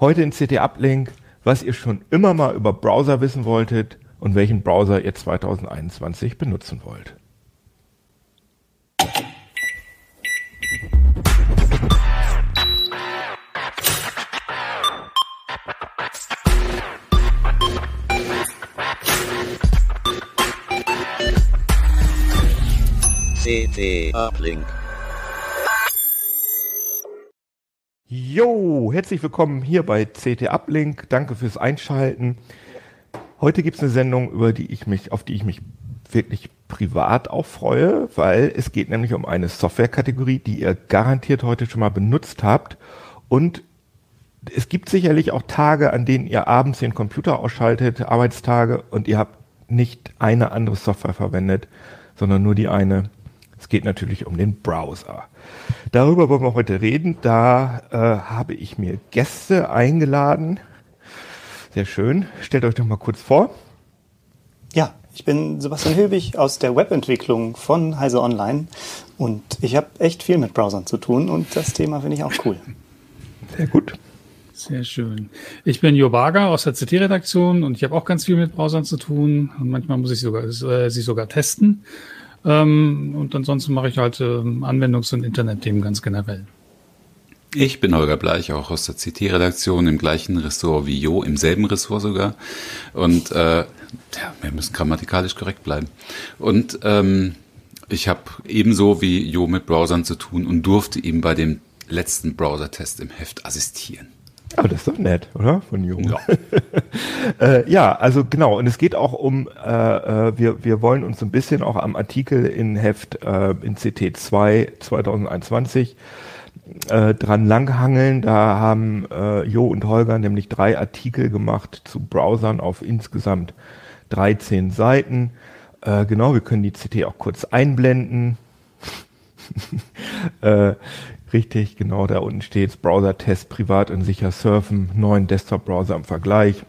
Heute in CT Uplink, was ihr schon immer mal über Browser wissen wolltet und welchen Browser ihr 2021 benutzen wollt. CT Uplink. Jo, herzlich willkommen hier bei CT Uplink. Danke fürs Einschalten. Heute gibt es eine Sendung, über die ich mich, auf die ich mich wirklich privat auch freue, weil es geht nämlich um eine Softwarekategorie, die ihr garantiert heute schon mal benutzt habt. Und es gibt sicherlich auch Tage, an denen ihr abends den Computer ausschaltet, Arbeitstage, und ihr habt nicht eine andere Software verwendet, sondern nur die eine. Es geht natürlich um den Browser. Darüber wollen wir heute reden. Da äh, habe ich mir Gäste eingeladen. Sehr schön. Stellt euch doch mal kurz vor. Ja, ich bin Sebastian Hilbig aus der Webentwicklung von Heise Online und ich habe echt viel mit Browsern zu tun und das Thema finde ich auch cool. Sehr gut. Sehr schön. Ich bin Jo Barger aus der CT-Redaktion und ich habe auch ganz viel mit Browsern zu tun und manchmal muss ich sogar, äh, sie sogar testen. Ähm, und ansonsten mache ich halt äh, Anwendungs- und Internetthemen ganz generell. Ich bin Holger Bleich, auch aus der CT-Redaktion, im gleichen Ressort wie Jo, im selben Ressort sogar. Und äh, ja, wir müssen grammatikalisch korrekt bleiben. Und ähm, ich habe ebenso wie Jo mit Browsern zu tun und durfte ihm bei dem letzten Browser-Test im Heft assistieren. Aber das ist doch nett, oder? Von Jung. Ja. äh, ja, also genau. Und es geht auch um, äh, äh, wir, wir wollen uns ein bisschen auch am Artikel in Heft äh, in CT2 2021 äh, dran langhangeln. Da haben äh, Jo und Holger nämlich drei Artikel gemacht zu Browsern auf insgesamt 13 Seiten. Äh, genau, wir können die CT auch kurz einblenden. äh, Richtig, genau, da unten steht Browser-Test privat und sicher surfen, neuen Desktop-Browser im Vergleich.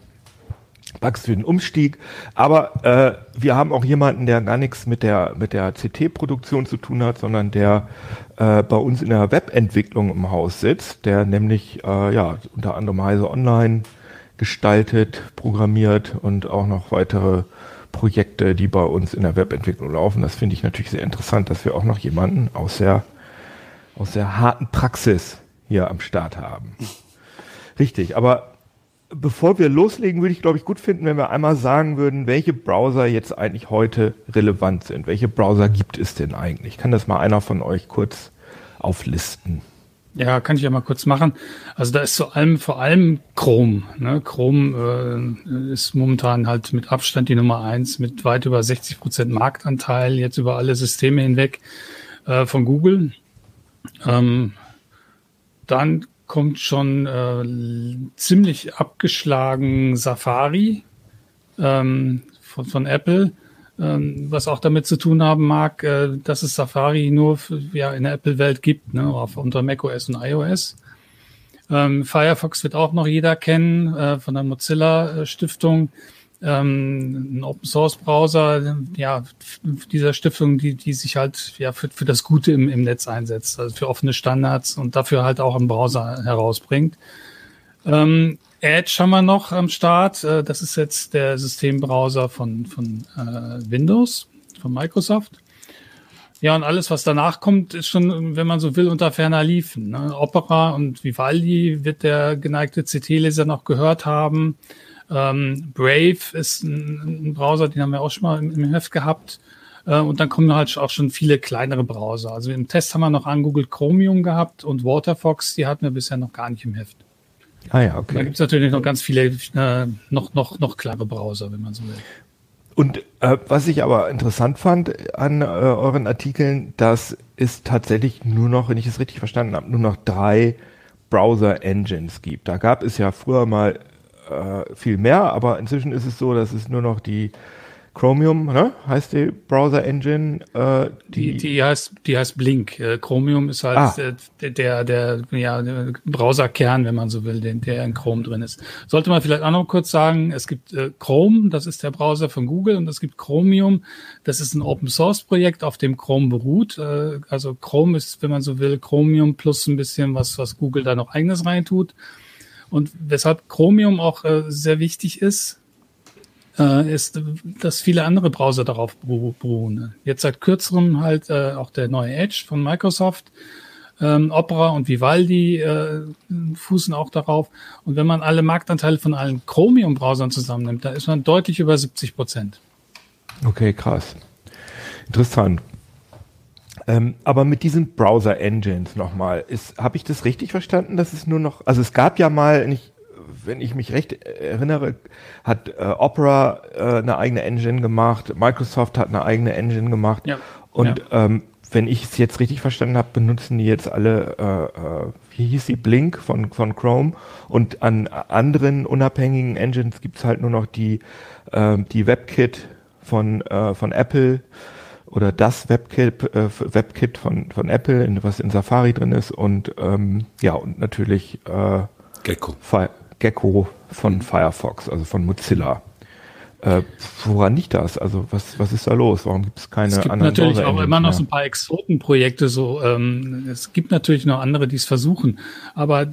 Bugs für den Umstieg. Aber äh, wir haben auch jemanden, der gar nichts mit der, mit der CT-Produktion zu tun hat, sondern der äh, bei uns in der Webentwicklung im Haus sitzt, der nämlich äh, ja unter anderem Heise Online gestaltet, programmiert und auch noch weitere Projekte, die bei uns in der Webentwicklung laufen. Das finde ich natürlich sehr interessant, dass wir auch noch jemanden aus der aus der harten Praxis hier am Start haben. Richtig, aber bevor wir loslegen, würde ich, glaube ich, gut finden, wenn wir einmal sagen würden, welche Browser jetzt eigentlich heute relevant sind. Welche Browser gibt es denn eigentlich? Kann das mal einer von euch kurz auflisten? Ja, kann ich ja mal kurz machen. Also da ist vor allem, vor allem Chrome. Ne? Chrome äh, ist momentan halt mit Abstand die Nummer eins mit weit über 60 Prozent Marktanteil, jetzt über alle Systeme hinweg äh, von Google. Ähm, dann kommt schon äh, ziemlich abgeschlagen Safari ähm, von, von Apple, ähm, was auch damit zu tun haben mag, äh, dass es Safari nur für, ja, in der Apple-Welt gibt, ne, auf, unter macOS und iOS. Ähm, Firefox wird auch noch jeder kennen äh, von der Mozilla-Stiftung ähm, ein Open Source Browser, ja, dieser Stiftung, die, die sich halt ja für, für das Gute im, im Netz einsetzt, also für offene Standards und dafür halt auch einen Browser herausbringt. Ähm, Edge haben wir noch am Start. Äh, das ist jetzt der Systembrowser von, von äh, Windows, von Microsoft. Ja, und alles, was danach kommt, ist schon, wenn man so will, unter ferner Liefen. Ne? Opera und Vivaldi wird der geneigte CT-Leser noch gehört haben. Ähm, Brave ist ein, ein, Browser, den haben wir auch schon mal im, im Heft gehabt. Äh, und dann kommen halt auch schon viele kleinere Browser. Also im Test haben wir noch angegoogelt Chromium gehabt und Waterfox, die hatten wir bisher noch gar nicht im Heft. Ah ja, okay. Da gibt es natürlich noch ganz viele, äh, noch, noch, noch klare Browser, wenn man so will. Und äh, was ich aber interessant fand an äh, euren Artikeln, dass es tatsächlich nur noch, wenn ich es richtig verstanden habe, nur noch drei Browser-Engines gibt. Da gab es ja früher mal äh, viel mehr, aber inzwischen ist es so, dass es nur noch die Chromium, ne? heißt die Browser Engine. Äh, die, die, die, heißt, die heißt Blink. Äh, Chromium ist halt ah. der, der, der, ja, der Browserkern, wenn man so will, der, der in Chrome drin ist. Sollte man vielleicht auch noch kurz sagen, es gibt äh, Chrome, das ist der Browser von Google, und es gibt Chromium, das ist ein Open Source Projekt, auf dem Chrome beruht. Äh, also Chrome ist, wenn man so will, Chromium plus ein bisschen was, was Google da noch eigenes reintut. Und weshalb Chromium auch äh, sehr wichtig ist, äh, ist, dass viele andere Browser darauf beruhen. Jetzt seit kürzerem halt äh, auch der neue Edge von Microsoft. Ähm, Opera und Vivaldi äh, fußen auch darauf. Und wenn man alle Marktanteile von allen Chromium-Browsern zusammennimmt, da ist man deutlich über 70 Prozent. Okay, krass. Interessant. Ähm, aber mit diesen Browser-Engines nochmal, habe ich das richtig verstanden, dass es nur noch, also es gab ja mal, nicht, wenn ich mich recht erinnere, hat äh, Opera äh, eine eigene Engine gemacht, Microsoft hat eine eigene Engine gemacht. Ja. Und ja. Ähm, wenn ich es jetzt richtig verstanden habe, benutzen die jetzt alle, äh, äh, wie hieß sie, Blink von, von Chrome. Und an anderen unabhängigen Engines gibt es halt nur noch die, äh, die WebKit von, äh, von Apple oder das WebKit, äh, WebKit von, von Apple, was in Safari drin ist. Und ähm, ja, und natürlich äh, Gecko. Fi Gecko von mhm. Firefox, also von Mozilla. Äh, woran liegt das? Also was, was ist da los? Warum gibt es keine es gibt anderen natürlich auch immer noch so ein paar Exotenprojekte. So, ähm, es gibt natürlich noch andere, die es versuchen, aber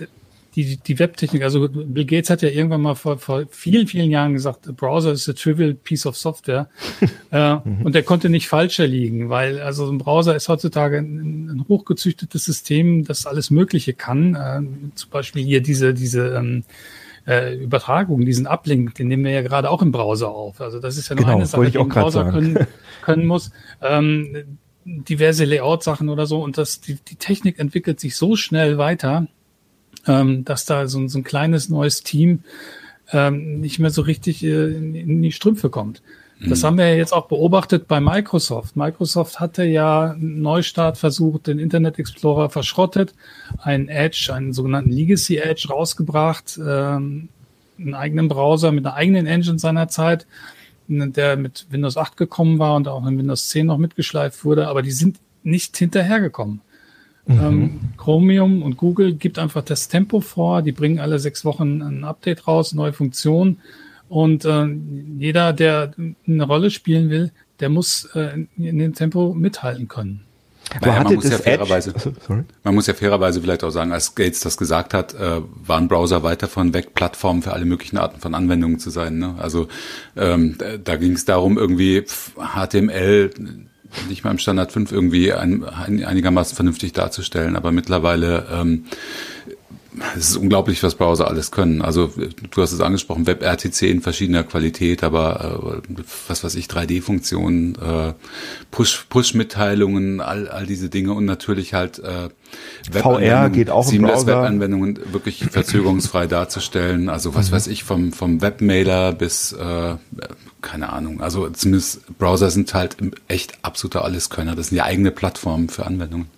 die, die Webtechnik, also Bill Gates hat ja irgendwann mal vor, vor vielen, vielen Jahren gesagt, Browser ist a trivial piece of software. äh, mhm. Und der konnte nicht falscher liegen, weil also ein Browser ist heutzutage ein, ein hochgezüchtetes System, das alles Mögliche kann. Äh, zum Beispiel hier diese, diese ähm, äh, Übertragung, diesen Uplink, den nehmen wir ja gerade auch im Browser auf. Also das ist ja nur genau, eine Sache, die ein Browser können, können muss. Ähm, diverse Layout-Sachen oder so. Und das, die, die Technik entwickelt sich so schnell weiter, ähm, dass da so, so ein kleines neues Team ähm, nicht mehr so richtig äh, in, in die Strümpfe kommt. Das mhm. haben wir ja jetzt auch beobachtet bei Microsoft. Microsoft hatte ja einen Neustart versucht, den Internet Explorer verschrottet, einen Edge, einen sogenannten Legacy Edge rausgebracht, ähm, einen eigenen Browser mit einer eigenen Engine seiner Zeit, der mit Windows 8 gekommen war und auch in Windows 10 noch mitgeschleift wurde, aber die sind nicht hinterhergekommen. Mhm. Ähm, Chromium und Google gibt einfach das Tempo vor. Die bringen alle sechs Wochen ein Update raus, neue Funktionen. Und äh, jeder, der eine Rolle spielen will, der muss äh, in dem Tempo mithalten können. Naja, man, muss ja fairerweise, man muss ja fairerweise vielleicht auch sagen, als Gates das gesagt hat, äh, waren Browser weit davon weg, Plattformen für alle möglichen Arten von Anwendungen zu sein. Ne? Also ähm, da ging es darum, irgendwie HTML nicht mal im Standard 5 irgendwie ein, ein, einigermaßen vernünftig darzustellen. Aber mittlerweile ähm, es ist unglaublich, was Browser alles können. Also du hast es angesprochen, WebRTC in verschiedener Qualität, aber äh, was weiß ich, 3D-Funktionen, äh, Push, Push-Mitteilungen, all, all diese Dinge und natürlich halt äh, VR geht auch im Browser. Webanwendungen wirklich verzögerungsfrei darzustellen. Also was mhm. weiß ich, vom, vom Webmailer bis äh, keine Ahnung. Also zumindest Browser sind halt echt absoluter Alleskönner. Das sind ja eigene Plattformen für Anwendungen.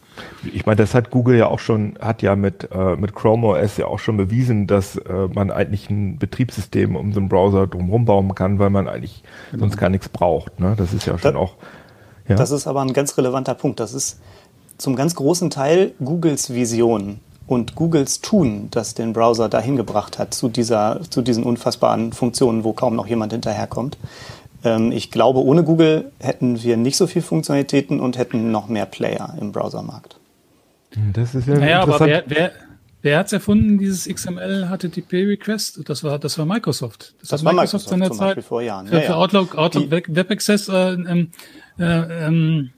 Ich meine, das hat Google ja auch schon, hat ja mit, äh, mit Chrome OS ja auch schon bewiesen, dass äh, man eigentlich ein Betriebssystem um so einen Browser drumherum bauen kann, weil man eigentlich genau. sonst gar nichts braucht. Ne? Das ist ja schon das, auch. Ja. Das ist aber ein ganz relevanter Punkt. Das ist zum ganz großen Teil Googles Vision und Googles Tun, das den Browser dahin gebracht hat zu dieser, zu diesen unfassbaren Funktionen, wo kaum noch jemand hinterherkommt. Ähm, ich glaube, ohne Google hätten wir nicht so viele Funktionalitäten und hätten noch mehr Player im Browsermarkt. Das ist ja naja, aber wer, wer, wer hat es erfunden, dieses XML HTTP Request? Das war, das war Microsoft. Das, das war Microsoft, Microsoft seiner Zeit vor Jahren. Für, ja, ja. für Outlook, Outlook Web, Web Access äh, ähm, äh, ähm,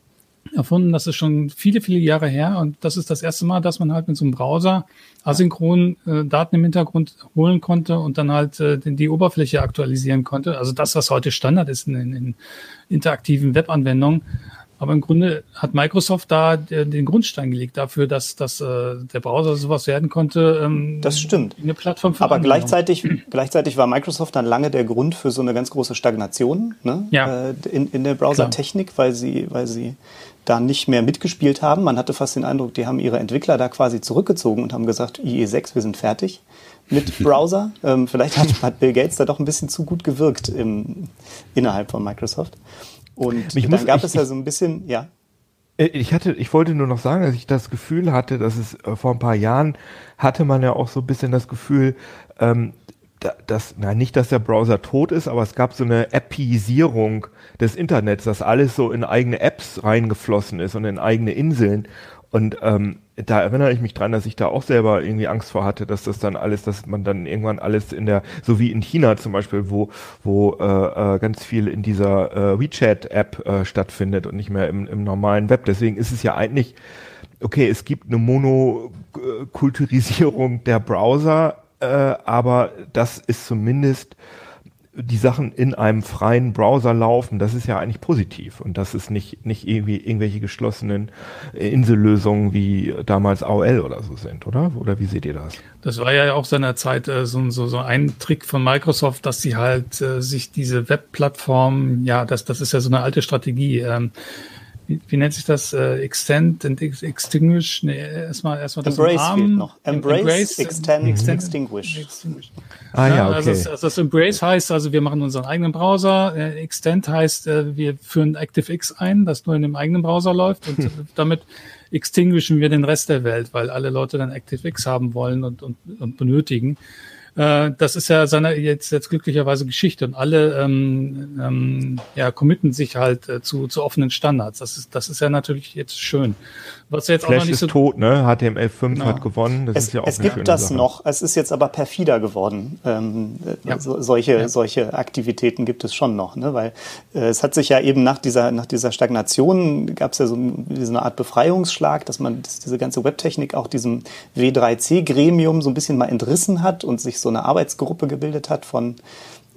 erfunden. Das ist schon viele, viele Jahre her. Und das ist das erste Mal, dass man halt mit so einem Browser asynchron äh, Daten im Hintergrund holen konnte und dann halt äh, die Oberfläche aktualisieren konnte. Also das, was heute Standard ist in, in interaktiven Webanwendungen. Aber im Grunde hat Microsoft da den Grundstein gelegt dafür, dass, dass äh, der Browser sowas werden konnte. Ähm, das stimmt. Eine Plattform für Aber gleichzeitig, gleichzeitig war Microsoft dann lange der Grund für so eine ganz große Stagnation ne? ja. Äh, in, in der Browsertechnik, weil sie, weil sie da nicht mehr mitgespielt haben. Man hatte fast den Eindruck, die haben ihre Entwickler da quasi zurückgezogen und haben gesagt, IE6, wir sind fertig mit Browser. ähm, vielleicht hat, hat, Bill Gates da doch ein bisschen zu gut gewirkt im, innerhalb von Microsoft. Und ich dann muss, gab ich, es ja so ein bisschen, ja. Äh, ich hatte, ich wollte nur noch sagen, dass ich das Gefühl hatte, dass es äh, vor ein paar Jahren hatte man ja auch so ein bisschen das Gefühl, ähm, dass, na, nicht, dass der Browser tot ist, aber es gab so eine Appisierung des Internets, dass alles so in eigene Apps reingeflossen ist und in eigene Inseln. Und ähm, da erinnere ich mich dran, dass ich da auch selber irgendwie Angst vor hatte, dass das dann alles, dass man dann irgendwann alles in der, so wie in China zum Beispiel, wo, wo äh, äh, ganz viel in dieser äh, WeChat-App äh, stattfindet und nicht mehr im, im normalen Web. Deswegen ist es ja eigentlich, okay, es gibt eine Monokulturisierung der Browser, äh, aber das ist zumindest die Sachen in einem freien Browser laufen, das ist ja eigentlich positiv und das ist nicht, nicht irgendwie irgendwelche geschlossenen Insellösungen wie damals AOL oder so sind, oder? Oder wie seht ihr das? Das war ja auch seinerzeit äh, so, so, so ein Trick von Microsoft, dass sie halt äh, sich diese Webplattform, ja, das, das ist ja so eine alte Strategie, ähm, wie, wie nennt sich das? Äh, extend and extinguish? Nee, erstmal erstmal das Embrace Arm, fehlt noch. Embrace, Embrace extend, extend, extinguish. extinguish. Ah ja, okay. Also, das, also das Embrace heißt, also wir machen unseren eigenen Browser. Äh, extend heißt, äh, wir führen ActiveX ein, das nur in dem eigenen Browser läuft und hm. damit extinguishen wir den Rest der Welt, weil alle Leute dann ActiveX haben wollen und, und, und benötigen. Äh, das ist ja seine jetzt, jetzt glücklicherweise Geschichte und alle ähm, ähm, ja, committen sich halt äh, zu, zu offenen Standards. Das ist, das ist ja natürlich jetzt schön. Was jetzt Flash auch noch nicht ist so tot, ne? HTML5 genau. hat gewonnen. Das es, ist ja auch es gibt das Sache. noch. Es ist jetzt aber perfider geworden. Ähm, ja. so, solche, ja. solche Aktivitäten gibt es schon noch, ne? Weil äh, es hat sich ja eben nach dieser, nach dieser Stagnation gab es ja so, so eine Art Befreiungsschlag, dass man das, diese ganze Webtechnik auch diesem W3C-Gremium so ein bisschen mal entrissen hat und sich so eine Arbeitsgruppe gebildet hat von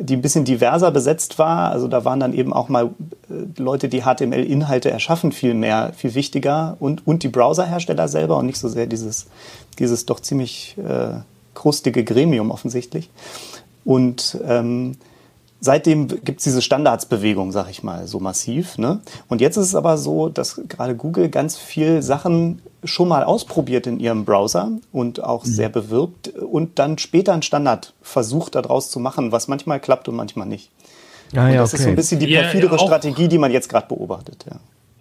die ein bisschen diverser besetzt war. Also da waren dann eben auch mal äh, Leute, die HTML-Inhalte erschaffen, viel mehr, viel wichtiger und, und die Browserhersteller selber und nicht so sehr dieses, dieses doch ziemlich äh, krustige Gremium offensichtlich. Und ähm, seitdem gibt es diese Standardsbewegung, sag ich mal, so massiv. Ne? Und jetzt ist es aber so, dass gerade Google ganz viel Sachen schon mal ausprobiert in ihrem Browser und auch mhm. sehr bewirbt und dann später einen Standard versucht daraus zu machen, was manchmal klappt und manchmal nicht. Ah, ja, das okay. ist so ein bisschen die perfidere ja, Strategie, die man jetzt gerade beobachtet. Ja.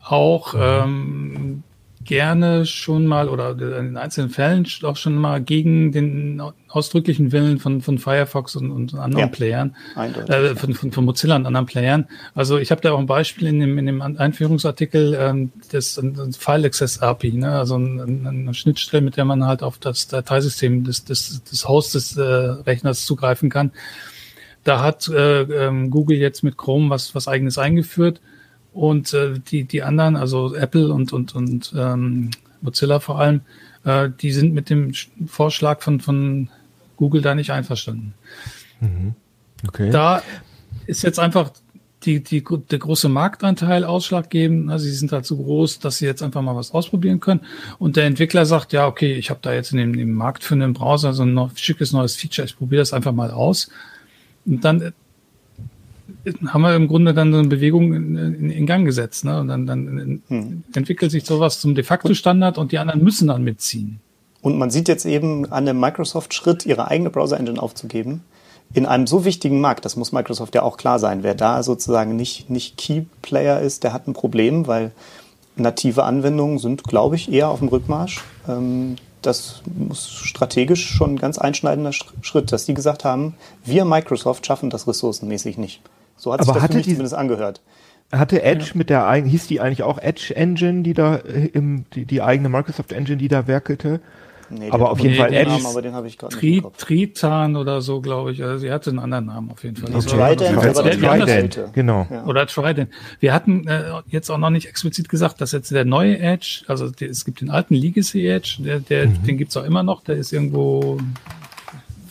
Auch ähm, gerne schon mal oder in einzelnen Fällen auch schon mal gegen den ausdrücklichen Willen von, von Firefox und, und anderen ja, Playern, äh, von, von, von Mozilla und anderen Playern. Also ich habe da auch ein Beispiel in dem, in dem Einführungsartikel, ähm, das ein File Access API, ne? also ein, eine Schnittstelle, mit der man halt auf das Dateisystem des, des, des Hosts des äh, Rechners zugreifen kann. Da hat äh, ähm, Google jetzt mit Chrome was, was eigenes eingeführt und äh, die, die anderen, also Apple und, und, und ähm, Mozilla vor allem, äh, die sind mit dem Vorschlag von, von Google da nicht einverstanden. Mhm. Okay. Da ist jetzt einfach die, die, der große Marktanteil ausschlaggebend. Also sie sind halt so groß, dass sie jetzt einfach mal was ausprobieren können. Und der Entwickler sagt, ja, okay, ich habe da jetzt in dem, im Markt für einen Browser so ein noch, schickes neues Feature, ich probiere das einfach mal aus. Und dann haben wir im Grunde dann so eine Bewegung in, in, in Gang gesetzt. Ne? Und dann, dann hm. entwickelt sich sowas zum de facto Standard und die anderen müssen dann mitziehen. Und man sieht jetzt eben an dem Microsoft-Schritt, ihre eigene Browser-Engine aufzugeben, in einem so wichtigen Markt, das muss Microsoft ja auch klar sein, wer da sozusagen nicht, nicht Key-Player ist, der hat ein Problem, weil native Anwendungen sind, glaube ich, eher auf dem Rückmarsch. Ähm, das muss strategisch schon ein ganz einschneidender Schritt, dass die gesagt haben, wir Microsoft schaffen das ressourcenmäßig nicht. So hat Aber sich das hatte für mich die, zumindest angehört. Hatte Edge ja. mit der eigenen, hieß die eigentlich auch Edge Engine, die da äh, im, die, die eigene Microsoft Engine, die da werkelte? Nee, aber auf jeden Fall Edge. Namen, aber den habe ich gerade Tri Tritan oder so, glaube ich. Also sie hatte einen anderen Namen auf jeden Fall. Okay. Trident, aber Trident, genau. Ja. Oder Trident. Wir hatten äh, jetzt auch noch nicht explizit gesagt, dass jetzt der neue Edge, also die, es gibt den alten Legacy Edge, der, der, mhm. den gibt's auch immer noch, der ist irgendwo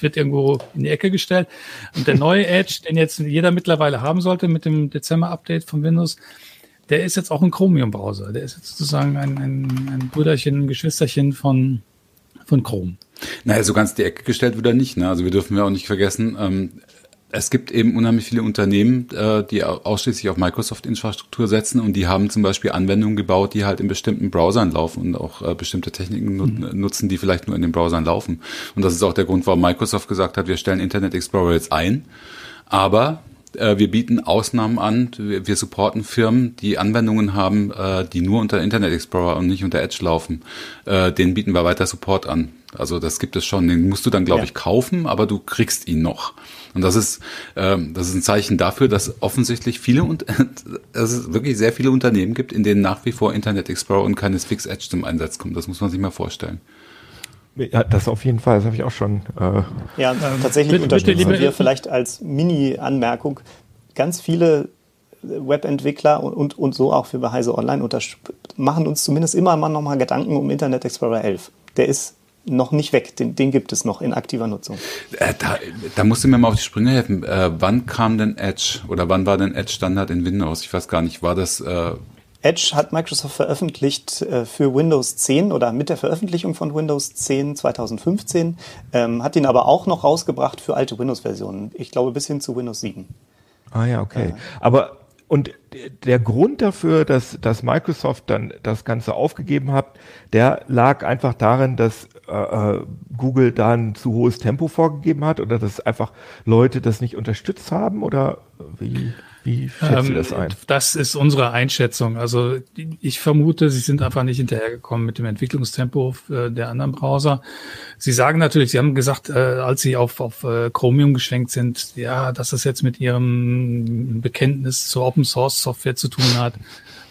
wird irgendwo in die Ecke gestellt. Und der neue Edge, den jetzt jeder mittlerweile haben sollte mit dem Dezember-Update von Windows, der ist jetzt auch ein Chromium-Browser. Der ist jetzt sozusagen ein, ein, ein Brüderchen, ein Geschwisterchen von, von Chrome. Naja, so ganz die Ecke gestellt wieder nicht. Ne? Also wir dürfen ja auch nicht vergessen, ähm, es gibt eben unheimlich viele Unternehmen, äh, die ausschließlich auf Microsoft-Infrastruktur setzen und die haben zum Beispiel Anwendungen gebaut, die halt in bestimmten Browsern laufen und auch äh, bestimmte Techniken mhm. nutzen, die vielleicht nur in den Browsern laufen. Und das ist auch der Grund, warum Microsoft gesagt hat, wir stellen Internet Explorer jetzt ein, aber äh, wir bieten Ausnahmen an. Wir, supporten Firmen, die Anwendungen haben, äh, die nur unter Internet Explorer und nicht unter Edge laufen. Äh, denen bieten wir weiter Support an. Also das gibt es schon. Den musst du dann, glaube ja. ich, kaufen, aber du kriegst ihn noch. Und das ist, ähm, das ist ein Zeichen dafür, dass offensichtlich viele und dass es wirklich sehr viele Unternehmen gibt, in denen nach wie vor Internet Explorer und keines Fix Edge zum Einsatz kommt. Das muss man sich mal vorstellen. Ja, das auf jeden Fall, das habe ich auch schon. Äh ja, tatsächlich bitte, unterstützen bitte, wir vielleicht als Mini-Anmerkung ganz viele Webentwickler und, und, und so auch für Heise Online machen uns zumindest immer mal nochmal Gedanken um Internet Explorer 11. Der ist noch nicht weg, den, den gibt es noch in aktiver Nutzung. Äh, da, da musst du mir mal auf die Sprünge helfen. Äh, wann kam denn Edge oder wann war denn Edge Standard in Windows? Ich weiß gar nicht, war das äh, Edge hat Microsoft veröffentlicht äh, für Windows 10 oder mit der Veröffentlichung von Windows 10 2015, ähm, hat ihn aber auch noch rausgebracht für alte Windows-Versionen. Ich glaube bis hin zu Windows 7. Ah ja, okay. Äh. Aber und der Grund dafür, dass, dass Microsoft dann das Ganze aufgegeben hat, der lag einfach darin, dass äh, äh Google da ein zu hohes Tempo vorgegeben hat oder dass einfach Leute das nicht unterstützt haben oder wie? Wie schätzt ähm, das ein? Das ist unsere Einschätzung. Also ich vermute, sie sind einfach nicht hinterhergekommen mit dem Entwicklungstempo äh, der anderen Browser. Sie sagen natürlich, sie haben gesagt, äh, als sie auf, auf Chromium geschwenkt sind, ja, dass das jetzt mit ihrem Bekenntnis zur Open Source Software zu tun hat.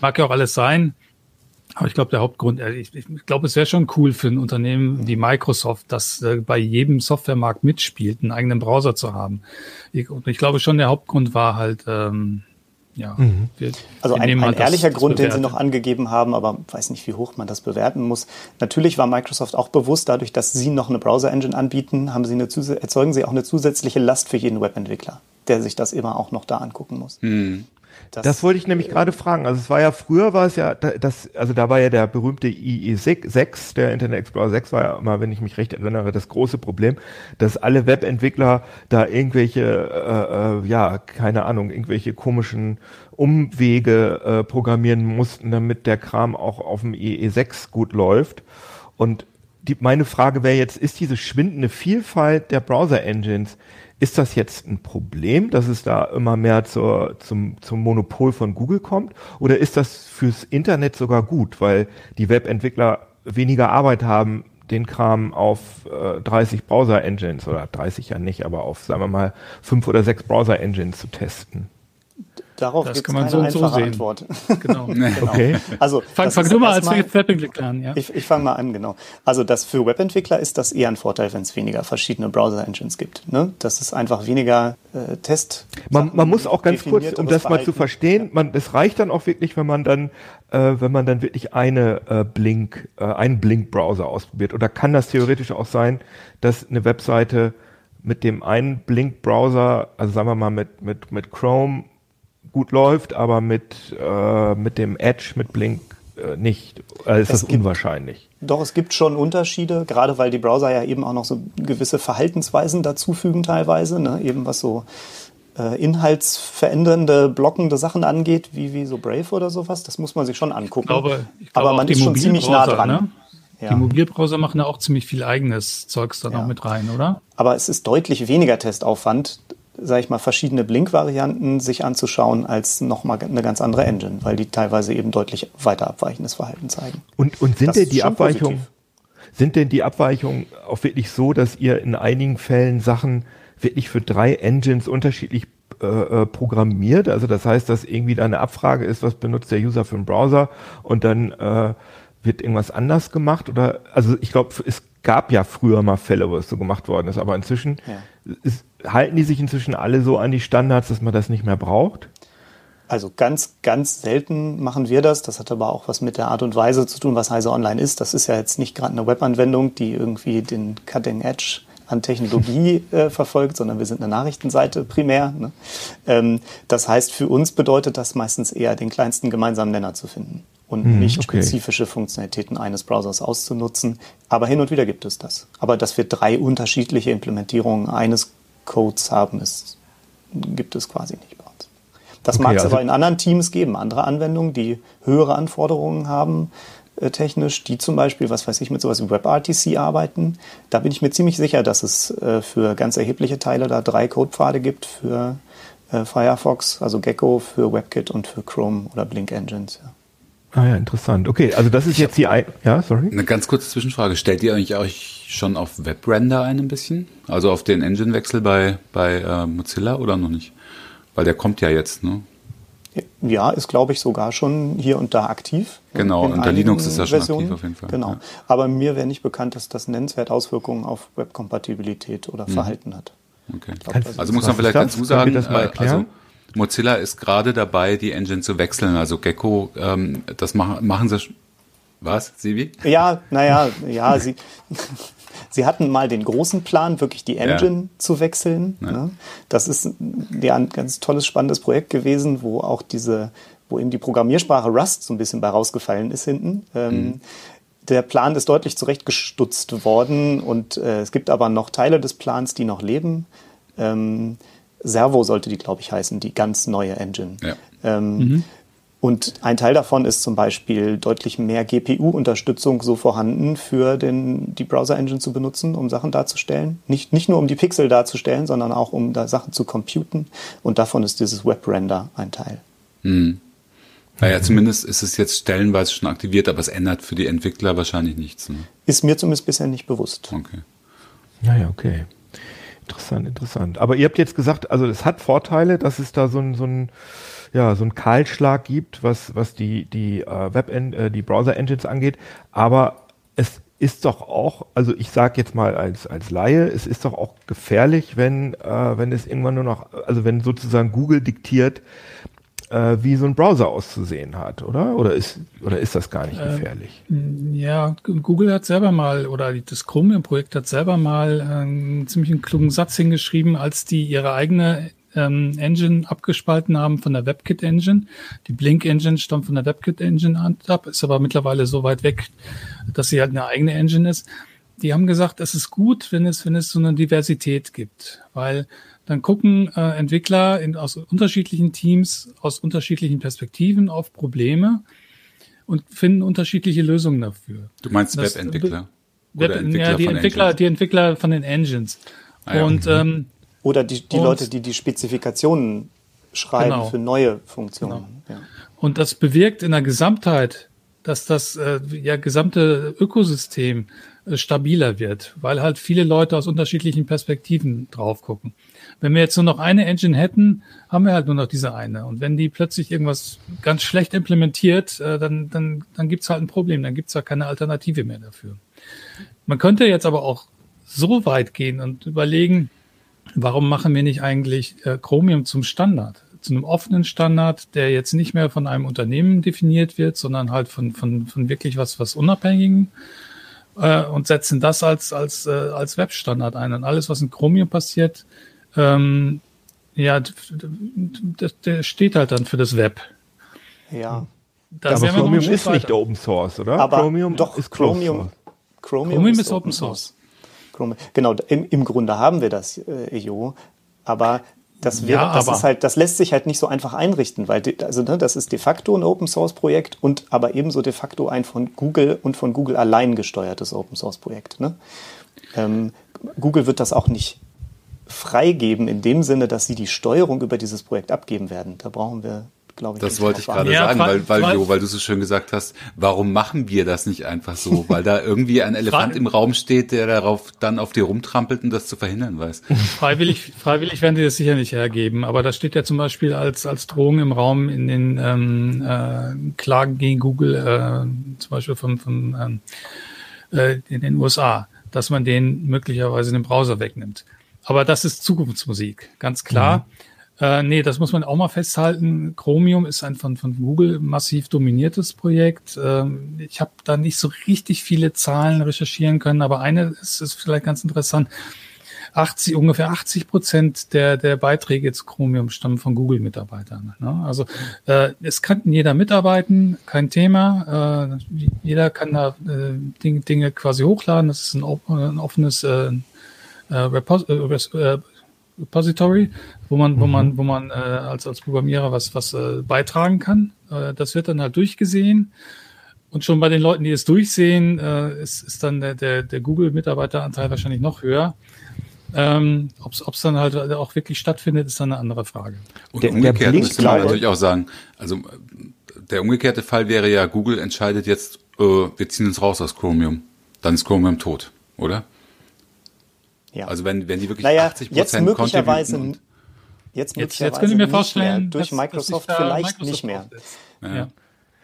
Mag ja auch alles sein. Aber ich glaube, der Hauptgrund, äh, ich, ich glaube, es wäre schon cool für ein Unternehmen wie Microsoft, das äh, bei jedem Softwaremarkt mitspielt, einen eigenen Browser zu haben. Ich, und ich glaube schon, der Hauptgrund war halt, ähm, ja. Mhm. Wir, also wir ein, ein ehrlicher das, Grund, das den Sie noch angegeben haben, aber weiß nicht, wie hoch man das bewerten muss. Natürlich war Microsoft auch bewusst, dadurch, dass Sie noch eine Browser-Engine anbieten, haben Sie eine, erzeugen Sie auch eine zusätzliche Last für jeden Webentwickler, der sich das immer auch noch da angucken muss. Mhm. Das, das, wollte ich nämlich gerade fragen. Also es war ja früher war es ja das also da war ja der berühmte IE6, der Internet Explorer 6 war ja immer, wenn ich mich recht erinnere, das große Problem, dass alle Webentwickler da irgendwelche äh, äh, ja, keine Ahnung, irgendwelche komischen Umwege äh, programmieren mussten, damit der Kram auch auf dem IE6 gut läuft und die, meine Frage wäre jetzt, ist diese schwindende Vielfalt der Browser-Engines, ist das jetzt ein Problem, dass es da immer mehr zur, zum, zum Monopol von Google kommt? Oder ist das fürs Internet sogar gut, weil die Webentwickler weniger Arbeit haben, den Kram auf äh, 30 Browser-Engines oder 30 ja nicht, aber auf, sagen wir mal, fünf oder sechs Browser-Engines zu testen? Darauf das kann man so und so sehen. Antwort. Genau. genau. Okay. Also, fang, fang du mal als Webentwickler an. Ja? Ich, ich fange mal an, genau. Also das für Webentwickler ist das eher ein Vorteil, wenn es weniger verschiedene Browser-Engines gibt. Ne? Das ist einfach weniger äh, Test. Man, man muss auch ganz kurz, um das mal zu verstehen, man, es reicht dann auch wirklich, wenn man dann, äh, wenn man dann wirklich eine äh, Blink, äh, einen Blink-Browser ausprobiert. Oder kann das theoretisch auch sein, dass eine Webseite mit dem einen Blink-Browser, also sagen wir mal mit, mit, mit Chrome gut läuft, aber mit, äh, mit dem Edge, mit Blink äh, nicht. Äh, ist es das gibt, unwahrscheinlich. Doch, es gibt schon Unterschiede, gerade weil die Browser ja eben auch noch so gewisse Verhaltensweisen dazufügen teilweise, ne? eben was so äh, inhaltsverändernde, blockende Sachen angeht, wie, wie so Brave oder sowas. Das muss man sich schon angucken. Ich glaube, ich glaube aber man ist schon ziemlich nah dran. Ne? Ja. Die Mobilbrowser machen da auch ziemlich viel eigenes Zeugs da ja. noch mit rein, oder? Aber es ist deutlich weniger Testaufwand, sage ich mal, verschiedene Blink-Varianten sich anzuschauen als nochmal eine ganz andere Engine, weil die teilweise eben deutlich weiter abweichendes Verhalten zeigen. Und, und sind denn die Abweichungen, sind denn die Abweichungen auch wirklich so, dass ihr in einigen Fällen Sachen wirklich für drei Engines unterschiedlich äh, äh programmiert? Also das heißt, dass irgendwie da eine Abfrage ist, was benutzt der User für einen Browser und dann äh, wird irgendwas anders gemacht? Oder also ich glaube, es gab ja früher mal Fälle, wo es so gemacht worden ist, aber inzwischen ja. ist, halten die sich inzwischen alle so an die Standards, dass man das nicht mehr braucht? Also ganz, ganz selten machen wir das. Das hat aber auch was mit der Art und Weise zu tun, was Heise Online ist. Das ist ja jetzt nicht gerade eine Webanwendung, die irgendwie den Cutting Edge an Technologie äh, verfolgt, sondern wir sind eine Nachrichtenseite primär. Ne? Ähm, das heißt, für uns bedeutet das meistens eher den kleinsten gemeinsamen Nenner zu finden und Hm, nicht okay. spezifische Funktionalitäten eines Browsers auszunutzen. Aber hin und wieder gibt es das. Aber dass wir drei unterschiedliche Implementierungen eines Codes haben, ist, gibt es quasi nicht bei uns. Das Okay, mag es also- aber in anderen Teams geben, andere Anwendungen, die höhere Anforderungen haben äh, technisch, die zum Beispiel, was weiß ich, mit sowas wie WebRTC arbeiten. Da bin ich mir ziemlich sicher, dass es äh, für ganz erhebliche Teile da drei Codepfade gibt für äh, Firefox, also Gecko, für WebKit und für Chrome oder Blink Engines. Ja. Ah ja, interessant. Okay, also das ist jetzt die ein ja, sorry. Eine ganz kurze Zwischenfrage. Stellt ihr eigentlich euch schon auf Webrender ein ein bisschen? Also auf den Engine-Wechsel bei, bei äh, Mozilla oder noch nicht? Weil der kommt ja jetzt, ne? Ja, ist, glaube ich, sogar schon hier und da aktiv. Genau, In unter Linux ist er schon Versionen. aktiv auf jeden Fall, Genau. ja. Aber mir wäre nicht bekannt, dass das nennenswert Auswirkungen auf Webkompatibilität oder Mhm. Verhalten hat. Okay. glaub, das Also muss man vielleicht das? dazu sagen, das mal äh, erklären? also Mozilla ist gerade dabei, die Engine zu wechseln. Also Gecko, ähm, das machen, machen sie. Was, Sibi? Ja, naja, ja, sie, sie hatten mal den großen Plan, wirklich die Engine zu wechseln. Ne? Das ist ja ein ganz tolles, spannendes Projekt gewesen, wo auch diese, wo eben die Programmiersprache Rust so ein bisschen bei rausgefallen ist hinten. Ähm, Der Plan ist deutlich zurechtgestutzt worden und äh, es gibt aber noch Teile des Plans, die noch leben. Ähm, Servo sollte die, glaube ich, heißen, die ganz neue Engine. Ja. Ähm, Und ein Teil davon ist zum Beispiel deutlich mehr GPU-Unterstützung so vorhanden, für den, die Browser-Engine zu benutzen, um Sachen darzustellen. Nicht, nicht nur um die Pixel darzustellen, sondern auch um da Sachen zu computen. Und davon ist dieses Web-Render ein Teil. Naja, zumindest ist es jetzt stellenweise schon aktiviert, aber es ändert für die Entwickler wahrscheinlich nichts. Ne? Ist mir zumindest bisher nicht bewusst. Okay. Naja, okay. Interessant, interessant. Aber ihr habt jetzt gesagt, also es hat Vorteile, dass es da so ein, so ein, ja, so ein Kahlschlag gibt, was, was die, die äh, Web, äh, die Browser-Engines angeht. Aber es ist doch auch, also ich sage jetzt mal als, als Laie, es ist doch auch gefährlich, wenn, äh, wenn es irgendwann nur noch, also wenn sozusagen Google diktiert, äh, wie so ein Browser auszusehen hat, oder? Oder ist, oder ist das gar nicht gefährlich? Ja, Google hat selber mal, oder das Chromium-Projekt hat selber mal einen ziemlich klugen Satz hingeschrieben, als die ihre eigene ähm, Engine abgespalten haben von der WebKit-Engine. Die Blink-Engine stammt von der WebKit-Engine ab, ist aber mittlerweile so weit weg, dass sie halt eine eigene Engine ist. Die haben gesagt, es ist gut, wenn es, wenn es so eine Diversität gibt, weil dann gucken äh, Entwickler in, aus unterschiedlichen Teams, aus unterschiedlichen Perspektiven auf Probleme und finden unterschiedliche Lösungen dafür. Du meinst Das- Webentwickler? Web, Oder ja, die Entwickler, Engines? die Entwickler von den Engines. Ah ja. Und ähm, Oder die, die Und- Leute, die die Spezifikationen schreiben Genau. für neue Funktionen. Ja. Und das bewirkt in der Gesamtheit, dass das äh, ja, gesamte Ökosystem äh, stabiler wird, weil halt viele Leute aus unterschiedlichen Perspektiven drauf gucken. Wenn wir jetzt nur noch eine Engine hätten, haben wir halt nur noch diese eine. Und wenn die plötzlich irgendwas ganz schlecht implementiert, äh, dann, dann, dann gibt's halt ein Problem, dann gibt's ja keine Alternative mehr dafür. Man könnte jetzt aber auch so weit gehen und überlegen, warum machen wir nicht eigentlich äh, Chromium zum Standard? Zu einem offenen Standard, der jetzt nicht mehr von einem Unternehmen definiert wird, sondern halt von, von, von wirklich was, was Unabhängigem äh, und setzen das als, als, äh, als Webstandard ein. Und alles, was in Chromium passiert, ähm, ja, der steht halt dann für das Web. ja. Da aber sind wir noch einen Chromium ist nicht weiter. Open Source, oder? Aber Chromium doch, ist Chromium, Source. Chromium, Chromium ist, ist Open Open Source. Chromium, genau, im, im Grunde haben wir das, äh, EO, aber das, wäre, Ja, das, ist halt, das lässt sich halt nicht so einfach einrichten, weil de, also, ne, das ist de facto ein Open Source Projekt und aber ebenso de facto ein von Google und von Google allein gesteuertes Open Source Projekt. Ne? Ähm, Google wird das auch nicht freigeben in dem Sinne, dass sie die Steuerung über dieses Projekt abgeben werden. Da brauchen wir, glaube ich, Das wollte ich gerade Ja, sagen, weil, weil, Jo, weil du so schön gesagt hast, warum machen wir das nicht einfach so? Weil da irgendwie ein Elefant im Raum steht, der darauf dann auf dir rumtrampelt und das zu verhindern weiß. Freiwillig, freiwillig werden die das sicher nicht hergeben, aber das steht ja zum Beispiel als, als Drohung im Raum in den ähm, äh, Klagen gegen Google, äh, zum Beispiel von, von ähm, äh, in den USA, dass man den möglicherweise den Browser wegnimmt. Aber das ist Zukunftsmusik, ganz klar. Äh, nee, das muss man auch mal festhalten. Chromium ist ein von, von Google massiv dominiertes Projekt. Ähm, ich habe da nicht so richtig viele Zahlen recherchieren können, aber eine ist, ist vielleicht ganz interessant. 80, ungefähr 80 Prozent der, der Beiträge zu Chromium stammen von Google-Mitarbeitern. Ne? Also äh, es kann jeder mitarbeiten, kein Thema. Äh, jeder kann da äh, Dinge, Dinge quasi hochladen. Das ist ein, ein offenes äh, äh, Repos äh, äh, Repository, wo man, wo man, wo man äh, als, als Programmierer was, was äh, beitragen kann. Äh, das wird dann halt durchgesehen. Und schon bei den Leuten, die es durchsehen, äh, ist, ist dann der, der, der Google-Mitarbeiteranteil wahrscheinlich noch höher. Ähm, Ob es dann halt auch wirklich stattfindet, ist dann eine andere Frage. Und der, umgekehrt der müsste man natürlich auch sagen, also der umgekehrte Fall wäre ja, Google entscheidet jetzt, äh, wir ziehen uns raus aus Chromium. Dann ist Chromium tot, oder? Ja. Also wenn, wenn die wirklich naja, 80 Prozent möglicherweise und jetzt, jetzt, jetzt können Sie mir vorstellen, durch Microsoft dass vielleicht Microsoft nicht mehr. Ja.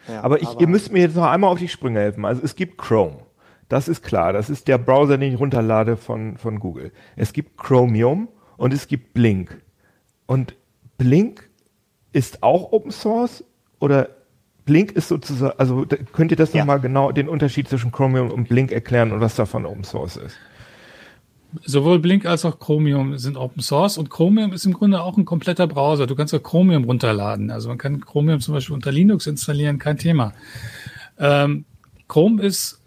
Ja, aber, ich, aber ihr müsst mir jetzt noch einmal auf die Sprünge helfen. Also es gibt Chrome. Das ist klar. Das ist der Browser, den ich runterlade von, von Google. Es gibt Chromium und es gibt Blink. Und Blink ist auch Open Source oder Blink ist sozusagen, also könnt ihr das ja. nochmal genau, den Unterschied zwischen Chromium und Blink erklären und was davon Open Source ist? Sowohl Blink als auch Chromium sind Open Source und Chromium ist im Grunde auch ein kompletter Browser. Du kannst auch Chromium runterladen. Also man kann Chromium zum Beispiel unter Linux installieren, kein Thema. Ähm, Chrome ist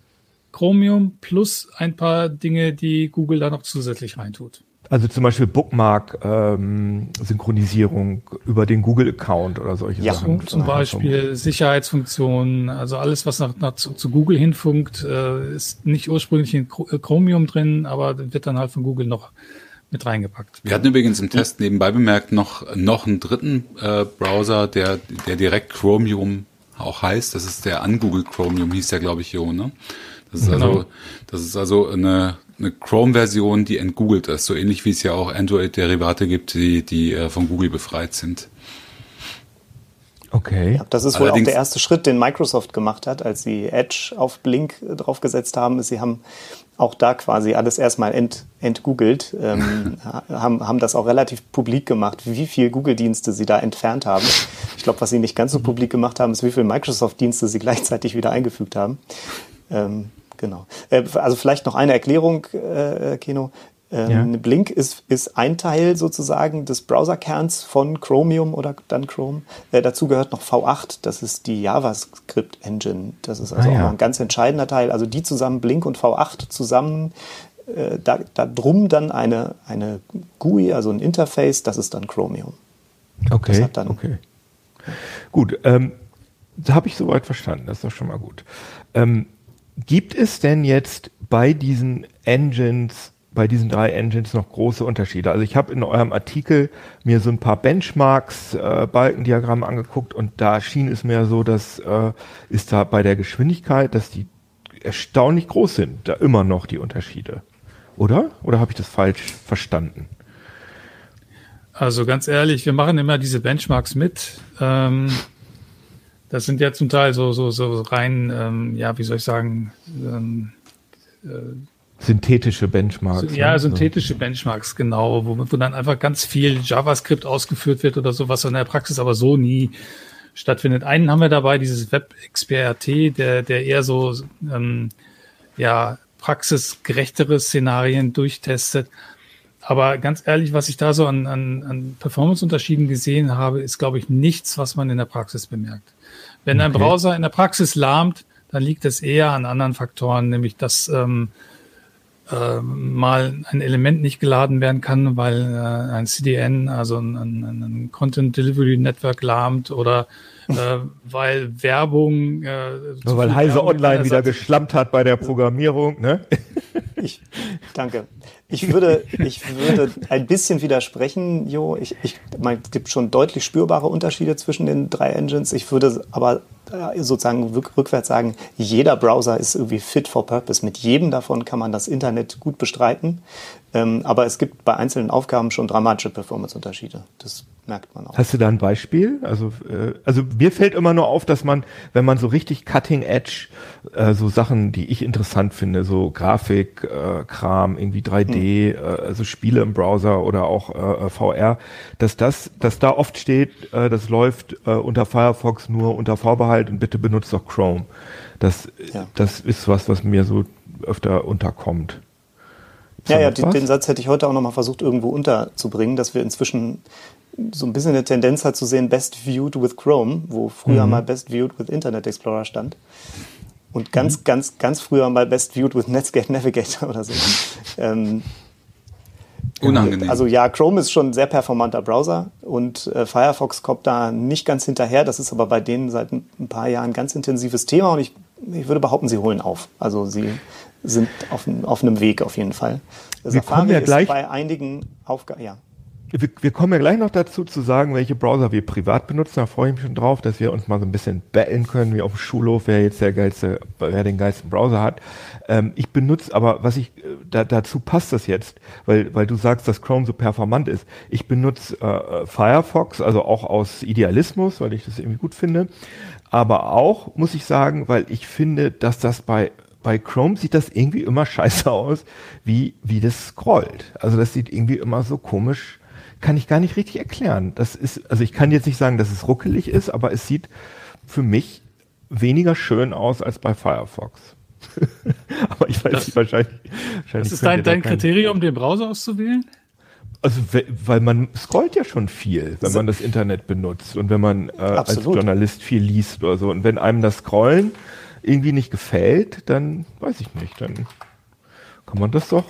Chromium plus ein paar Dinge, die Google da noch zusätzlich reintut. Also zum Beispiel Bookmark-Synchronisierung ähm, über den Google-Account oder solche ja, Sachen. Zum Beispiel Sicherheitsfunktionen, also alles, was nach, nach zu, zu, Google hinfunkt, äh, ist nicht ursprünglich in äh, Chromium drin, aber wird dann halt von Google noch mit reingepackt. Wir hatten übrigens im Test nebenbei bemerkt noch, noch einen dritten äh, Browser, der, der direkt Chromium auch heißt. Das ist der Angoogle Chromium, hieß der, glaube ich, hier, ne? Das ist genau. also, das ist also eine, eine Chrome-Version, die entgoogelt ist, so ähnlich wie es ja auch Android-Derivate gibt, die, die äh, von Google befreit sind. Okay. Ja, das ist Allerdings, wohl auch der erste Schritt, den Microsoft gemacht hat, als sie Edge auf Blink äh, draufgesetzt haben. Sie haben auch da quasi alles erstmal ent, entgoogelt, ähm, haben, haben das auch relativ publik gemacht, wie viel Google-Dienste sie da entfernt haben. Ich glaube, was sie nicht ganz so publik gemacht haben, ist, wie viele Microsoft-Dienste sie gleichzeitig wieder eingefügt haben. Ähm, Genau. Äh, also vielleicht noch eine Erklärung, äh, Keno. Ähm, ja. Blink ist, ist ein Teil sozusagen des Browserkerns von Chromium oder dann Chrome. Äh, dazu gehört noch V8, das ist die JavaScript-Engine. Das ist also ah, ja. auch ein ganz entscheidender Teil. Also die zusammen, Blink und V8 zusammen, äh, da, da drum dann eine, eine GUI, also ein Interface, das ist dann Chromium. Okay, okay. Gut, ähm, da habe ich soweit verstanden, das ist doch schon mal gut. Ähm, Gibt es denn jetzt bei diesen Engines, bei diesen drei Engines noch große Unterschiede? Also ich habe in eurem Artikel mir so ein paar Benchmarks, äh, Balkendiagramme angeguckt und da schien es mir so, dass äh, ist da bei der Geschwindigkeit, dass die erstaunlich groß sind, da immer noch die Unterschiede. Oder? Oder habe ich das falsch verstanden? Also ganz ehrlich, wir machen immer diese Benchmarks mit. Ähm, das sind ja zum Teil so, so, so rein, ähm, ja, wie soll ich sagen, ähm, äh, synthetische Benchmarks. Ja, ne? synthetische Benchmarks, genau, wo, wo dann einfach ganz viel JavaScript ausgeführt wird oder so, was in der Praxis aber so nie stattfindet. Einen haben wir dabei, dieses WebXPRT, der, der eher so ähm, ja, praxisgerechtere Szenarien durchtestet. Aber ganz ehrlich, was ich da so an, an, an Performance-Unterschieden gesehen habe, ist, glaube ich, nichts, was man in der Praxis bemerkt. Wenn ein Browser in der Praxis lahmt, dann liegt es eher an anderen Faktoren, nämlich dass ähm, äh, mal ein Element nicht geladen werden kann, weil äh, ein CDN, also ein, ein, ein Content Delivery Network lahmt oder äh, weil Werbung. Äh, weil Heise Online wieder geschlampt hat bei der Programmierung, ne? Ich, danke. Ich würde, ich würde ein bisschen widersprechen, Jo. Ich, ich, man, gibt schon deutlich spürbare Unterschiede zwischen den drei Engines. Ich würde aber äh, sozusagen rückwärts sagen, jeder Browser ist irgendwie fit for purpose. Mit jedem davon kann man das Internet gut bestreiten. Ähm, aber es gibt bei einzelnen Aufgaben schon dramatische Performance-Unterschiede. Das merkt man auch. Hast du da ein Beispiel? Also, äh, also mir fällt immer nur auf, dass man, wenn man so richtig cutting edge, äh, so Sachen, die ich interessant finde, so Grafik, äh, Kram, irgendwie 3D, hm. äh, also Spiele im Browser oder auch äh, VR, dass das, dass da oft steht, äh, das läuft äh, unter Firefox nur unter Vorbehalt und bitte benutzt doch Chrome. Das, ja. das ist was, was mir so öfter unterkommt. Ja, ja, den, den Satz hätte ich heute auch nochmal versucht, irgendwo unterzubringen, dass wir inzwischen so ein bisschen eine Tendenz hat zu sehen, Best Viewed with Chrome, wo früher Mhm. mal Best Viewed with Internet Explorer stand. Und ganz, ganz, ganz früher mal Best Viewed with Netscape Navigator oder so. ähm, Unangenehm. also ja, Chrome ist schon ein sehr performanter Browser und äh, Firefox kommt da nicht ganz hinterher. Das ist aber bei denen seit ein ein paar Jahren ein ganz intensives Thema und ich, ich würde behaupten, sie holen auf. Also sie sind auf, auf einem Weg auf jeden Fall. kommen ja gleich- bei einigen Aufgaben, ja. Wir, wir kommen ja gleich noch dazu zu sagen, welche Browser wir privat benutzen. Da freue ich mich schon drauf, dass wir uns mal so ein bisschen betteln können, wie auf dem Schulhof, wer jetzt der geilste, wer den geilsten Browser hat. Ähm, ich benutze aber, was ich, äh, da, dazu passt das jetzt, weil, weil du sagst, dass Chrome so performant ist. Ich benutze äh, Firefox, also auch aus Idealismus, weil ich das irgendwie gut finde. Aber auch, muss ich sagen, weil ich finde, dass das bei bei Chrome sieht das irgendwie immer scheiße aus, wie, wie das scrollt. Also das sieht irgendwie immer so komisch, kann ich gar nicht richtig erklären. Das ist, also ich kann jetzt nicht sagen, dass es ruckelig ist, aber es sieht für mich weniger schön aus als bei Firefox. aber ich weiß Das- nicht, wahrscheinlich. wahrscheinlich Das ist dein, da dein Kriterium, den Browser auszuwählen? Also we- weil man scrollt ja schon viel, wenn man das Internet benutzt und wenn man äh, als. Journalist viel liest oder so. Und wenn einem das Scrollen irgendwie nicht gefällt, dann weiß ich nicht, dann kann man das doch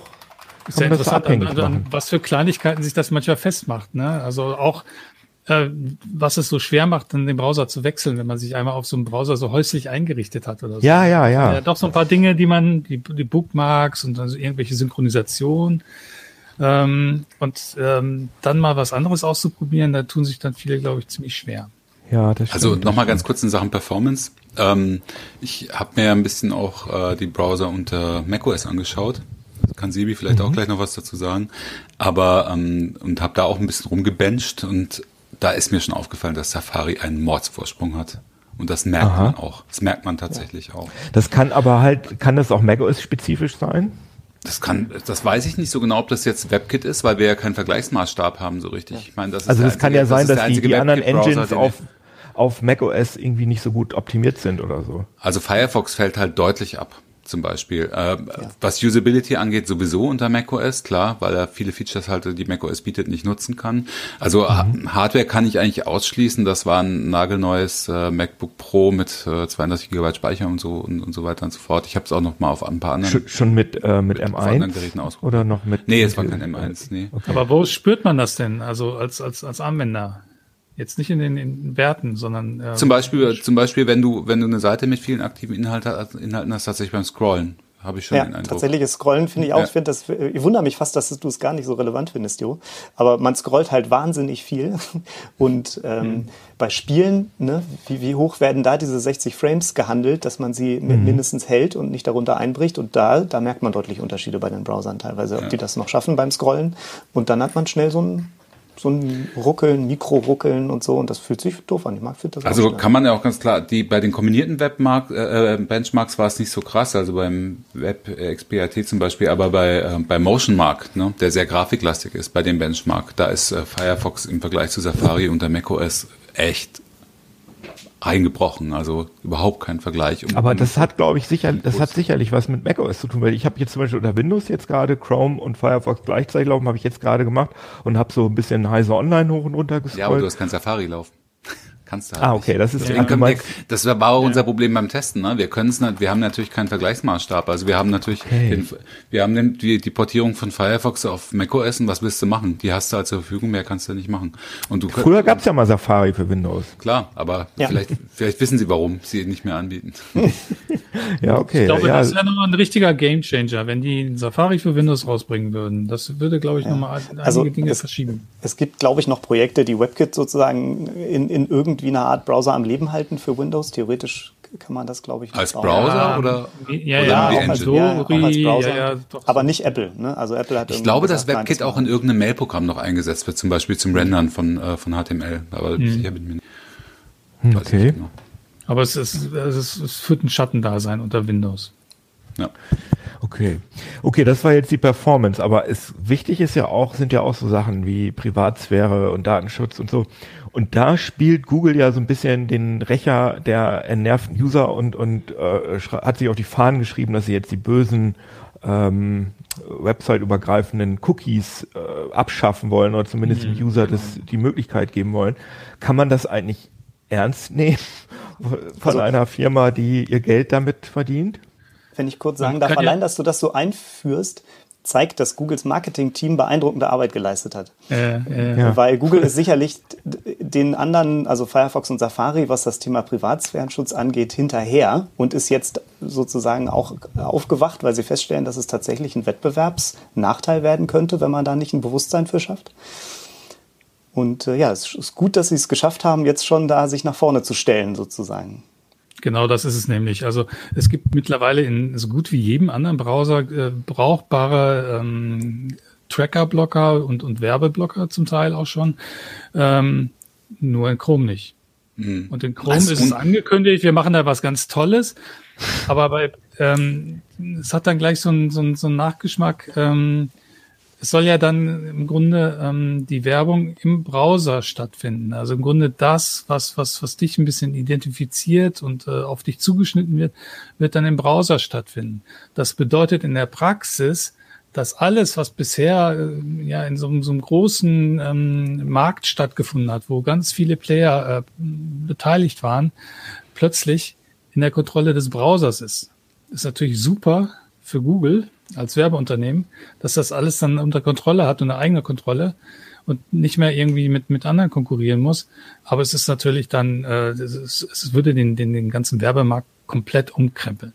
Ist kann ja man das interessant, an, abhängig an, an machen. was für Kleinigkeiten sich das manchmal festmacht. Ne? Also auch, äh, was es so schwer macht, dann den Browser zu wechseln, wenn man sich einmal auf so einem Browser so häuslich eingerichtet hat oder so. Ja, ja, ja. Ja, doch so ein paar Dinge, die man, die, die Bookmarks und dann so irgendwelche Synchronisation. Ähm, und ähm, dann mal was anderes auszuprobieren, da tun sich dann viele, glaube ich, ziemlich schwer. Ja, das Also stimmt, nochmal das ganz kurz in Sachen Performance. Ähm, ich habe mir ein bisschen auch äh, die Browser unter macOS angeschaut. Kann Sebi vielleicht Mhm. auch gleich noch was dazu sagen. Aber ähm, und habe da auch ein bisschen rumgebencht und da ist mir schon aufgefallen, dass Safari einen Mordsvorsprung hat. Und das merkt Aha. man auch. Das merkt man tatsächlich auch. Das kann aber halt, kann das auch macOS-spezifisch sein? Das kann, das weiß ich nicht so genau, ob das jetzt WebKit ist, weil wir ja keinen Vergleichsmaßstab haben so richtig. Ich meine, das ist Also das kann einzige- ja sein, ist dass die, die anderen Engines auf, auf macOS irgendwie nicht so gut optimiert sind oder so. Also Firefox fällt halt deutlich ab, zum Beispiel. Äh, Was Usability angeht, sowieso unter macOS, klar, weil er viele Features halt, die macOS bietet, nicht nutzen kann. Also Ha- Hardware kann ich eigentlich ausschließen. Das war ein nagelneues äh, MacBook Pro mit äh, 32 GB Speicher und so und, und so weiter und so fort. Ich habe es auch noch mal auf ein paar anderen. Schon, schon mit, äh, mit Mit anderen M1 Geräten ausprobiert. oder noch mit? Nee, es war kein M1, nee. Aber wo spürt man das denn? Also als, als, als Anwender? Jetzt nicht in den in Werten, sondern äh, Zum Beispiel, zum Beispiel, wenn du, wenn du eine Seite mit vielen aktiven Inhalt, Inhalten hast, tatsächlich beim Scrollen, habe ich schon Ja, den Eindruck. tatsächliches Scrollen finde ich auch. Ja. Ich, finde das, ich wundere mich fast, dass du es gar nicht so relevant findest, Jo. Aber man scrollt halt wahnsinnig viel. Und ähm, Mhm. bei Spielen, ne, wie, wie hoch werden da diese 60 Frames gehandelt, dass man sie mi- mindestens hält und nicht darunter einbricht? Und da, da merkt man deutlich Unterschiede bei den Browsern teilweise, ob die das noch schaffen beim Scrollen. Und dann hat man schnell so ein, so ein Ruckeln, Mikro-Ruckeln und so. Und das fühlt sich doof an. Ich mag das Also schnell. kann man ja auch ganz klar, die bei den kombinierten Webmark, äh, Benchmarks war es nicht so krass, also beim Web XPAT zum Beispiel, aber bei, äh, bei Motionmark, ne, der sehr grafiklastig ist, bei dem Benchmark, da ist äh, Firefox im Vergleich zu Safari unter macOS echt eingebrochen, also überhaupt kein Vergleich. Um, Aber das hat, glaube ich, sicher, das hat sicherlich was mit macOS zu tun, weil ich habe jetzt zum Beispiel unter Windows jetzt gerade Chrome und Firefox gleichzeitig laufen, habe ich jetzt gerade gemacht und habe so ein bisschen heiser online hoch und runter gescrollt. ja, aber du hast kein Safari laufen. Kannst du halt ah, okay, nicht. das ist, Deswegen du können wir, das war auch unser Problem beim Testen. Ne? Wir können es, wir haben natürlich keinen Vergleichsmaßstab. Also wir haben natürlich, Okay. den, wir haben den, die, die Portierung von Firefox auf macOS und was willst du machen? Die hast du halt zur Verfügung, mehr kannst du nicht machen. Und du früher gab's ja mal Safari für Windows. klar, aber Ja. vielleicht, vielleicht wissen sie, warum sie ihn nicht mehr anbieten. Ja, okay. Ich glaube, ja, das wäre nochmal ein richtiger Gamechanger, wenn die Safari für Windows rausbringen würden. Das würde, glaube ich, nochmal einige Also, Dinge es- verschieben. Es gibt, glaube ich, noch Projekte, die WebKit sozusagen in, in irgendwie einer Art Browser am Leben halten für Windows. Theoretisch kann man das, glaube ich, Als bauen. Browser Ja, oder? Ja, oder ja, auch als? Ja, auch als Browser. ja. Aber nicht Apple. Ne? Also Apple hat Ich irgendwie glaube, dass nein, WebKit das auch in irgendeinem Mail-Programm noch eingesetzt wird, zum Beispiel zum Rendern von, äh, von HTML. Aber sicher bin ich mir nicht. okay. nicht genau. Aber es, ist, es, ist, es führt ein Schattendasein unter Windows. Ja. Okay. Okay, das war jetzt die Performance, aber es wichtig ist ja auch, sind ja auch so Sachen wie Privatsphäre und Datenschutz und so. Und da spielt Google ja so ein bisschen den Rächer der entnervten User und, und äh, hat sich auf die Fahnen geschrieben, dass sie jetzt die bösen ähm, website-übergreifenden Cookies äh, abschaffen wollen oder zumindest dem User das, die Möglichkeit geben wollen, kann man das eigentlich ernst nehmen von Also- einer Firma, die ihr Geld damit verdient? Wenn ich kurz sagen darf, allein, dass du das so einführst, zeigt, dass Googles Marketing-Team beeindruckende Arbeit geleistet hat. Äh, äh, Ja. Weil Google ist sicherlich den anderen, also Firefox und Safari, was das Thema Privatsphärenschutz angeht, hinterher und ist jetzt sozusagen auch aufgewacht, weil sie feststellen, dass es tatsächlich ein Wettbewerbsnachteil werden könnte, wenn man da nicht ein Bewusstsein für schafft. Und äh, ja, es ist gut, dass sie es geschafft haben, jetzt schon da sich nach vorne zu stellen, sozusagen. Genau das ist es nämlich. Also es gibt mittlerweile in so gut wie jedem anderen Browser äh, brauchbare ähm, Tracker-Blocker und, und Werbeblocker zum Teil auch schon. Ähm, nur in Chrome nicht. Und in Chrome Was? ist es angekündigt, wir machen da was ganz Tolles. Aber bei, ähm, es hat dann gleich so einen so einen- so einen Nachgeschmack. Ähm, es soll ja dann im Grunde ähm, die Werbung im Browser stattfinden. Also im Grunde das, was, was, was dich ein bisschen identifiziert und äh, auf dich zugeschnitten wird, wird dann im Browser stattfinden. Das bedeutet in der Praxis, dass alles, was bisher äh, ja in so, einem- so einem großen ähm, Markt stattgefunden hat, wo ganz viele Player äh, beteiligt waren, plötzlich in der Kontrolle des Browsers ist. Ist natürlich super für Google als Werbeunternehmen, dass das alles dann unter Kontrolle hat und eine eigene Kontrolle und nicht mehr irgendwie mit, mit anderen konkurrieren muss. Aber es ist natürlich dann, äh, es, es würde den, den, den ganzen Werbemarkt komplett umkrempeln.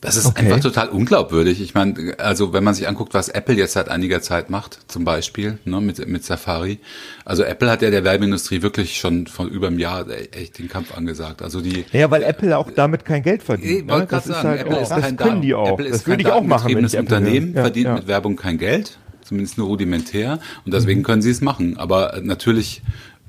Das ist Okay. einfach total unglaubwürdig. Ich meine, also wenn man sich anguckt, was Apple jetzt seit einiger Zeit macht, zum Beispiel ne, mit, mit Safari. Also Apple hat ja der Werbeindustrie wirklich schon von über einem Jahr echt den Kampf angesagt. Also die Ja, weil Apple auch damit kein Geld verdient. Ich wollte ne? gerade Das ist sagen, halt Apple ist das kein können die auch. Apple ist das würde ich auch machen, wenn ich Apple. Unternehmen, Ja, verdient ja. mit Werbung kein Geld, zumindest nur rudimentär. Und deswegen können sie es machen. Aber natürlich,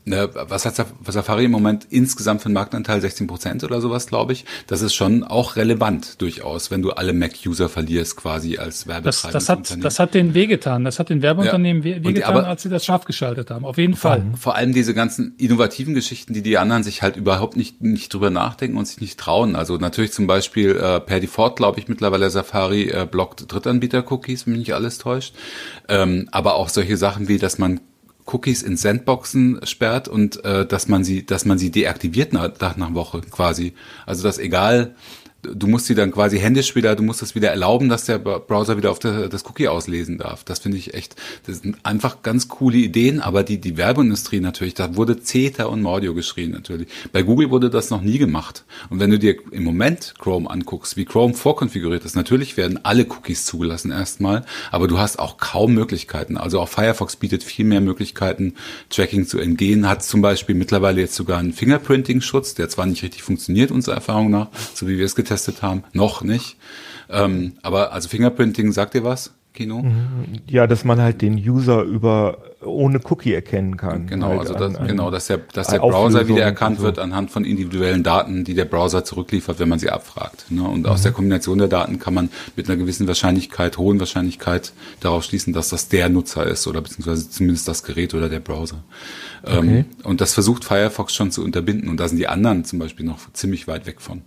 ne, was hat Safari im Moment insgesamt für einen Marktanteil? 16 Prozent oder sowas, glaube ich. Das ist schon auch relevant durchaus, wenn du alle Mac-User verlierst quasi als Das, werbetreibendes das, hat, das hat den wehgetan. Das hat den Werbeunternehmen Ja. wehgetan, aber- als sie das scharf geschaltet haben. Auf jeden Fall. Vor allem diese ganzen innovativen Geschichten, die die anderen sich halt überhaupt nicht, nicht drüber nachdenken und sich nicht trauen. Also natürlich zum Beispiel äh, per Default, glaube ich, mittlerweile Safari äh, blockt Drittanbieter-Cookies, wenn mich nicht alles täuscht. Ähm, aber auch solche Sachen wie, dass man Cookies in Sandboxen sperrt und äh, dass man sie, dass man sie deaktiviert nach, nach einer Woche quasi. Also dass egal, du musst sie dann quasi händisch wieder, du musst es wieder erlauben, dass der Browser wieder auf der, das Cookie auslesen darf. Das finde ich echt, das sind einfach ganz coole Ideen, aber die, die Werbeindustrie natürlich, da wurde Zeta und Mordio geschrien natürlich. Bei Google wurde das noch nie gemacht. Und wenn du dir im Moment Chrome anguckst, wie Chrome vorkonfiguriert ist, natürlich werden alle Cookies zugelassen erstmal, aber du hast auch kaum Möglichkeiten. Also auch Firefox bietet viel mehr Möglichkeiten, Tracking zu entgehen, hat zum Beispiel mittlerweile jetzt sogar einen Fingerprinting-Schutz, der zwar nicht richtig funktioniert, unserer Erfahrung nach, so wie wir es getestet haben, noch nicht. Ähm, aber also Fingerprinting, sagt ihr was, Kino? Ja, dass man halt den User über ohne Cookie erkennen kann. Genau, halt also das, an- genau, dass der, dass der Browser wieder erkannt so. wird anhand von individuellen Daten, die der Browser zurückliefert, wenn man sie abfragt. Ne? Und Mhm. aus der Kombination der Daten kann man mit einer gewissen Wahrscheinlichkeit, hohen Wahrscheinlichkeit darauf schließen, dass das der Nutzer ist oder beziehungsweise zumindest das Gerät oder der Browser. Ähm, Okay. und das versucht Firefox schon zu unterbinden und da sind die anderen zum Beispiel noch ziemlich weit weg von.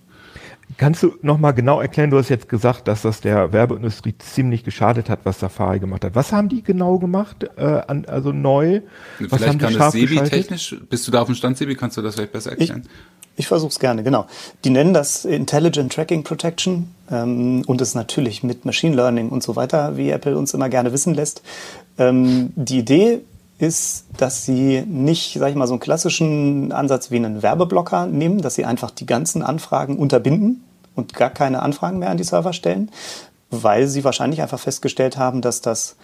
Kannst du noch mal genau erklären, du hast jetzt gesagt, dass das der Werbeindustrie ziemlich geschadet hat, was Safari gemacht hat. Was haben die genau gemacht, äh, an, also neu? Was Vielleicht haben die kann das scharf Sebi geschaltet? technisch, bist du da auf dem Stand, Sebi, kannst du das vielleicht besser Ich, erklären? ich versuche es gerne, genau. Die nennen das Intelligent Tracking Protection ähm, und ist natürlich mit Machine Learning und so weiter, wie Apple uns immer gerne wissen lässt. Ähm, die Idee ist, dass sie nicht, sag ich mal, so einen klassischen Ansatz wie einen Werbeblocker nehmen, dass sie einfach die ganzen Anfragen unterbinden und gar keine Anfragen mehr an die Server stellen, weil sie wahrscheinlich einfach festgestellt haben, dass das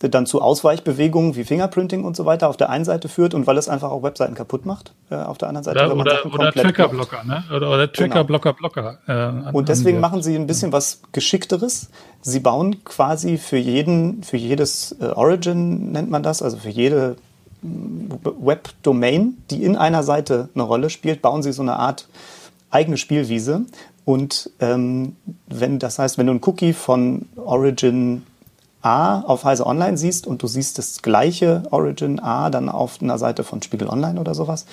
dann zu Ausweichbewegungen wie Fingerprinting und so weiter auf der einen Seite führt und weil es einfach auch Webseiten kaputt macht. Äh, auf der anderen Seite, Oder, wenn man oder, oder. Trackerblocker, ne? Oder, oder Tracker, Blocker, Blocker. Äh, an- Und deswegen machen sie ein bisschen was Geschickteres. Sie bauen quasi für jeden, für jedes äh, Origin nennt man das, also für jede mm, Webdomain, die in einer Seite eine Rolle spielt, bauen sie so eine Art eigene Spielwiese. Und ähm, wenn das heißt, wenn du ein Cookie von Origin A auf Heise Online siehst und du siehst das gleiche Origin A dann auf einer Seite von Spiegel Online oder sowas,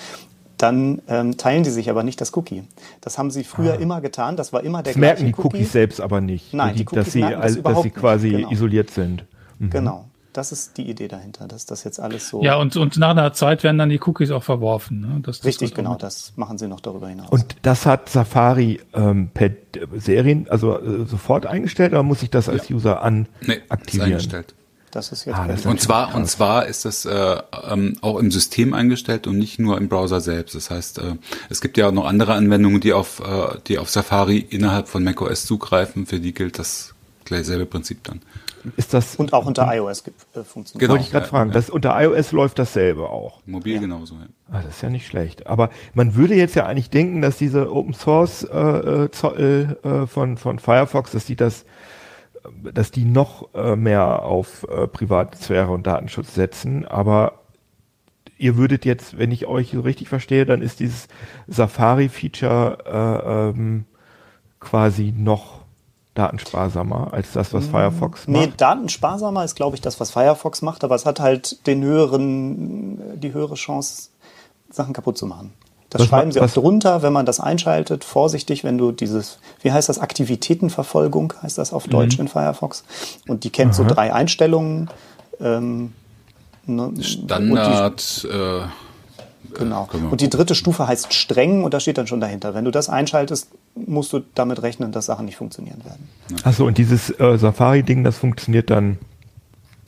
dann ähm, teilen die sich aber nicht das Cookie. Das haben sie früher immer getan. Das war immer der Ah. Das merken gleiche die Cookies selbst aber nicht. Nein, die die, Cookies dass sie, merken das dass sie quasi Genau. isoliert sind. Genau. Das ist die Idee dahinter, dass das jetzt alles so Ja, und, und nach einer Zeit werden dann die Cookies auch verworfen. Ne? Das, das richtig genau. Das machen sie noch darüber hinaus. Und das hat Safari ähm, per Serien, also äh, sofort eingestellt oder muss ich das als User an Nee, ist aktivieren? eingestellt. das ist jetzt Ah, das ist Und zwar, Krass. und zwar ist das äh, ähm, auch im System eingestellt und nicht nur im Browser selbst. Das heißt, äh, es gibt ja auch noch andere Anwendungen, die auf, äh, die auf Safari innerhalb von macOS zugreifen. Für die gilt das gleich selbe Prinzip dann. Ist das, und auch unter iOS gibt, äh, funktioniert. Genau. wollte ich gerade ja, fragen, ja. das unter iOS läuft dasselbe auch. Mobil genauso. Ja. Ah, das ist ja nicht schlecht. Aber man würde jetzt ja eigentlich denken, dass diese Open Source äh, äh, Zoll, äh, von, von Firefox, dass die das, äh, dass die noch äh, mehr auf äh, Privatsphäre und Datenschutz setzen. Aber ihr würdet jetzt, wenn ich euch so richtig verstehe, dann ist dieses Safari-Feature äh, ähm, quasi noch datensparsamer als das, was Firefox Nee, macht. datensparsamer ist, glaube ich, das, was Firefox macht, aber es hat halt den höheren, die höhere Chance, Sachen kaputt zu machen. Das Was schreiben sie auch drunter, wenn man das einschaltet. Vorsichtig, wenn du dieses, wie heißt das, Aktivitätenverfolgung, heißt das auf Deutsch in Firefox. Und die kennt so drei Einstellungen. Ähm, ne, und die- Standard, äh, Genau. wir Und die dritte Stufe heißt streng und da steht dann schon dahinter. Wenn du das einschaltest, musst du damit rechnen, dass Sachen nicht funktionieren werden. Achso, und dieses äh, Safari-Ding, das funktioniert dann,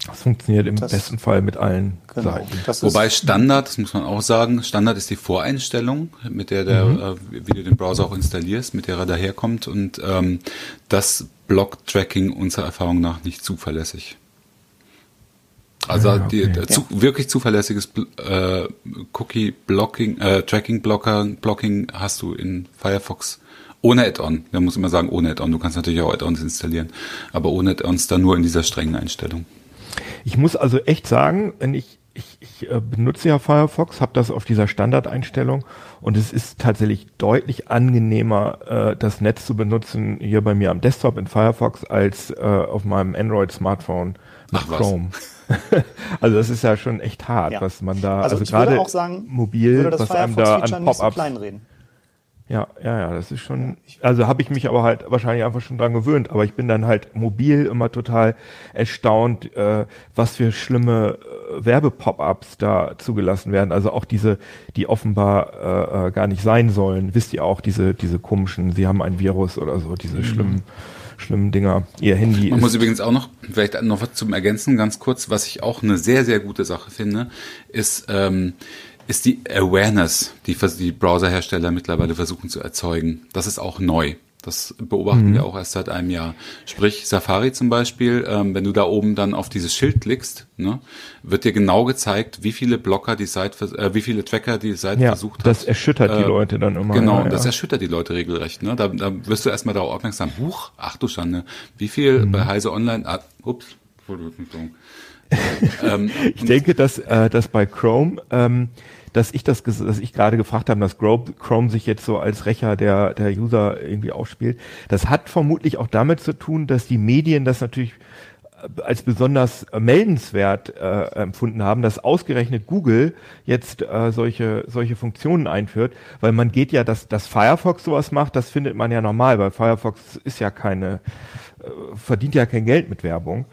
das funktioniert im Das- besten Fall mit allen Genau. Seiten. Das Wobei Standard, das muss man auch sagen, Standard ist die Voreinstellung, mit der der, äh, wie du den Browser auch installierst, mit der er daherkommt und ähm, das Block-Tracking unserer Erfahrung nach nicht zuverlässig. Also Ah, die, okay. der zu, wirklich zuverlässiges äh, Cookie-Blocking, äh, Tracking-Blocker, Blocking hast du in Firefox ohne Add-on. Man muss immer sagen ohne Add-on. Du kannst natürlich auch Add-ons installieren, aber ohne Add-ons dann nur in dieser strengen Einstellung. Ich muss also echt sagen, wenn ich, ich, ich äh, benutze ja Firefox, habe das auf dieser Standardeinstellung und es ist tatsächlich deutlich angenehmer, äh, das Netz zu benutzen hier bei mir am Desktop in Firefox als äh, auf meinem Android-Smartphone mit Ach was. Chrome. also das ist ja schon echt hart, Ja. was man da, also, also, gerade auch sagen, mobil, würde das was einem da Firefox-Feature an so Pop-ups kleinreden. Ja, ja, ja, das ist schon, also habe ich mich aber halt wahrscheinlich einfach schon dran gewöhnt, aber ich bin dann halt mobil immer total erstaunt, äh, was für schlimme äh, Werbepop-ups da zugelassen werden. Also auch diese, die offenbar äh, äh, gar nicht sein sollen. Wisst ihr auch, diese, diese komischen, sie haben ein Virus oder so, diese schlimmen, schlimmen Dinger. Ihr Handy Man ist, muss übrigens auch noch, vielleicht noch was zum Ergänzen, ganz kurz, was ich auch eine sehr, sehr gute Sache finde, ist, ähm, ist die Awareness, die die Browserhersteller mittlerweile versuchen zu erzeugen. Das ist auch neu. Das beobachten wir auch erst seit einem Jahr. Sprich, Safari zum Beispiel, ähm, wenn du da oben dann auf dieses Schild klickst, ne, wird dir genau gezeigt, wie viele Blocker die Seite, äh, wie viele Tracker die Seite ja, versucht hat. das erschüttert die Äh, Leute dann immer. Genau, ja, und das ja. erschüttert die Leute regelrecht. Ne? Da, da wirst du erstmal darauf aufmerksam. Huch, ach du Schande, wie viel Mhm. bei Heise Online, ah, ups, Entschuldigung. ähm, Ich denke, dass, äh, dass bei Chrome, ähm, dass ich das, dass ich gerade gefragt habe, dass Chrome, sich jetzt so als Rächer der, der User irgendwie aufspielt. Das hat vermutlich auch damit zu tun, dass die Medien das natürlich äh, als besonders meldenswert äh, empfunden haben, dass ausgerechnet Google jetzt äh, solche solche Funktionen einführt, weil man geht ja, dass dass Firefox sowas macht, das findet man ja normal, weil Firefox ist ja keine äh, verdient ja kein Geld mit Werbung.